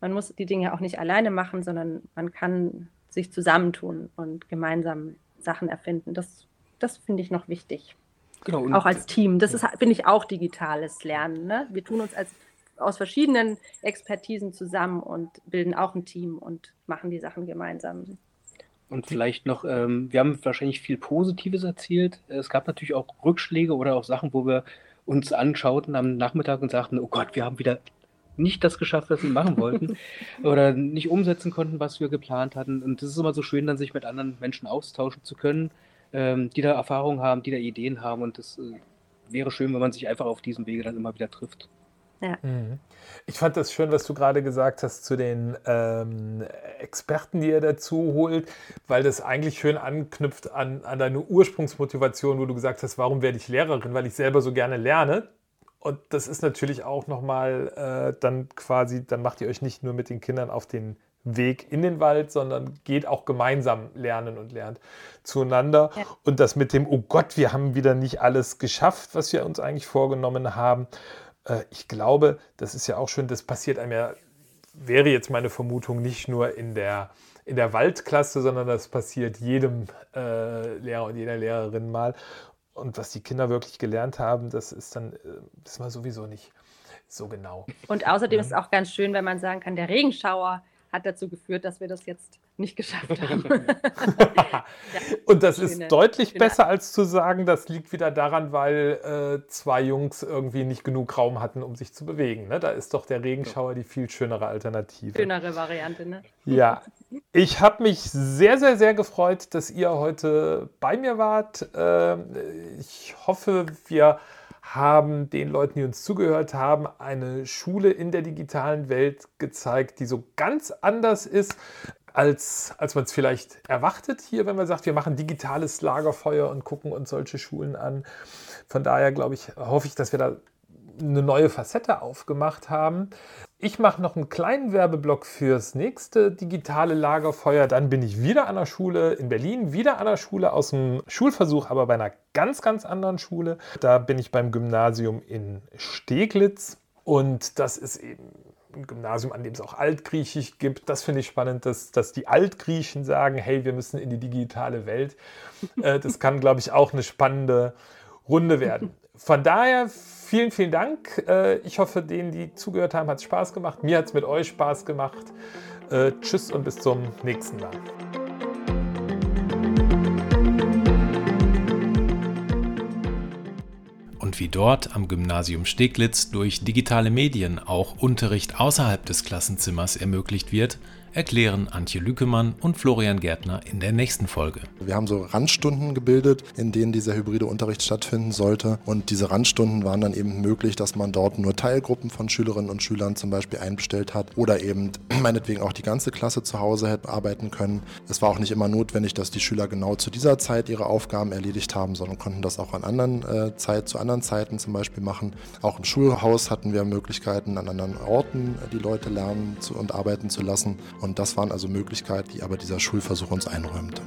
man muss die Dinge auch nicht alleine machen, sondern man kann sich zusammentun und gemeinsam Sachen erfinden. Das, das finde ich noch wichtig. Genau, auch als Team. Das ist, finde ich, auch digitales Lernen. Ne? Wir tun uns als, aus verschiedenen Expertisen zusammen und bilden auch ein Team und machen die Sachen gemeinsam. Und vielleicht noch, ähm, wir haben wahrscheinlich viel Positives erzählt. Es gab natürlich auch Rückschläge oder auch Sachen, wo wir uns anschauten am Nachmittag und sagten, oh Gott, wir haben wieder nicht das geschafft, was sie machen wollten oder nicht umsetzen konnten, was wir geplant hatten. Und es ist immer so schön, dann sich mit anderen Menschen austauschen zu können, ähm, die da Erfahrung haben, die da Ideen haben. Und es äh, wäre schön, wenn man sich einfach auf diesem Wege dann immer wieder trifft. Ja. Mhm. Ich fand das schön, was du gerade gesagt hast zu den ähm, Experten, die ihr dazu holt, weil das eigentlich schön anknüpft an, an deine Ursprungsmotivation, wo du gesagt hast, warum werde ich Lehrerin? Weil ich selber so gerne lerne. Und das ist natürlich auch nochmal äh, dann quasi, dann macht ihr euch nicht nur mit den Kindern auf den Weg in den Wald, sondern geht auch gemeinsam lernen und lernt zueinander. Ja. Und das mit dem, oh Gott, wir haben wieder nicht alles geschafft, was wir uns eigentlich vorgenommen haben. Äh, ich glaube, das ist ja auch schön, das passiert einem ja, wäre jetzt meine Vermutung, nicht nur in der, in der Waldklasse, sondern das passiert jedem äh, Lehrer und jeder Lehrerin mal. Und was die Kinder wirklich gelernt haben, das ist dann, das äh, man sowieso nicht so genau. Und außerdem ist es auch ganz schön, wenn man sagen kann, der Regenschauer hat dazu geführt, dass wir das jetzt nicht geschafft haben. und das schöne, ist deutlich besser, als zu sagen, das liegt wieder daran, weil äh, zwei Jungs irgendwie nicht genug Raum hatten, um sich zu bewegen. Ne? Da ist doch der Regenschauer die viel schönere Alternative. Schönere Variante, ne? Ja. Ich habe mich sehr, sehr, sehr gefreut, dass ihr heute bei mir wart. Äh, ich hoffe, wir haben den Leuten, die uns zugehört haben, eine Schule in der digitalen Welt gezeigt, die so ganz anders ist, als, als man es vielleicht erwartet hier, wenn man sagt, wir machen digitales Lagerfeuer und gucken uns solche Schulen an. Von daher glaube ich, hoffe ich, dass wir da eine neue Facette aufgemacht haben. Ich mache noch einen kleinen Werbeblock fürs nächste digitale Lagerfeuer. Dann bin ich wieder an der Schule in Berlin, wieder an der Schule aus dem Schulversuch, aber bei einer ganz, ganz anderen Schule. Da bin ich beim Gymnasium in Steglitz und das ist eben ein Gymnasium, an dem es auch Altgriechisch gibt. Das finde ich spannend, dass, dass die Altgriechen sagen, hey, wir müssen in die digitale Welt. Äh, das kann, glaube ich, auch eine spannende Runde werden. Von daher vielen, vielen Dank. Äh, ich hoffe, denen, die zugehört haben, hat es Spaß gemacht. Mir hat es mit euch Spaß gemacht. Äh, tschüss und bis zum nächsten Mal. Und wie dort am Gymnasium Steglitz durch digitale Medien auch Unterricht außerhalb des Klassenzimmers ermöglicht wird, erklären Antje Lükemann und Florian Gärtner in der nächsten Folge. Wir haben so Randstunden gebildet, in denen dieser hybride Unterricht stattfinden sollte. Und diese Randstunden waren dann eben möglich, dass man dort nur Teilgruppen von Schülerinnen und Schülern zum Beispiel einbestellt hat oder eben meinetwegen auch die ganze Klasse zu Hause hätte arbeiten können. Es war auch nicht immer notwendig, dass die Schüler genau zu dieser Zeit ihre Aufgaben erledigt haben, sondern konnten das auch an anderen äh, Zeit, zu anderen Zeiten zum Beispiel machen. Auch im Schulhaus hatten wir Möglichkeiten, an anderen Orten die Leute lernen zu, und arbeiten zu lassen. Und das waren also Möglichkeiten, die aber dieser Schulversuch uns einräumte.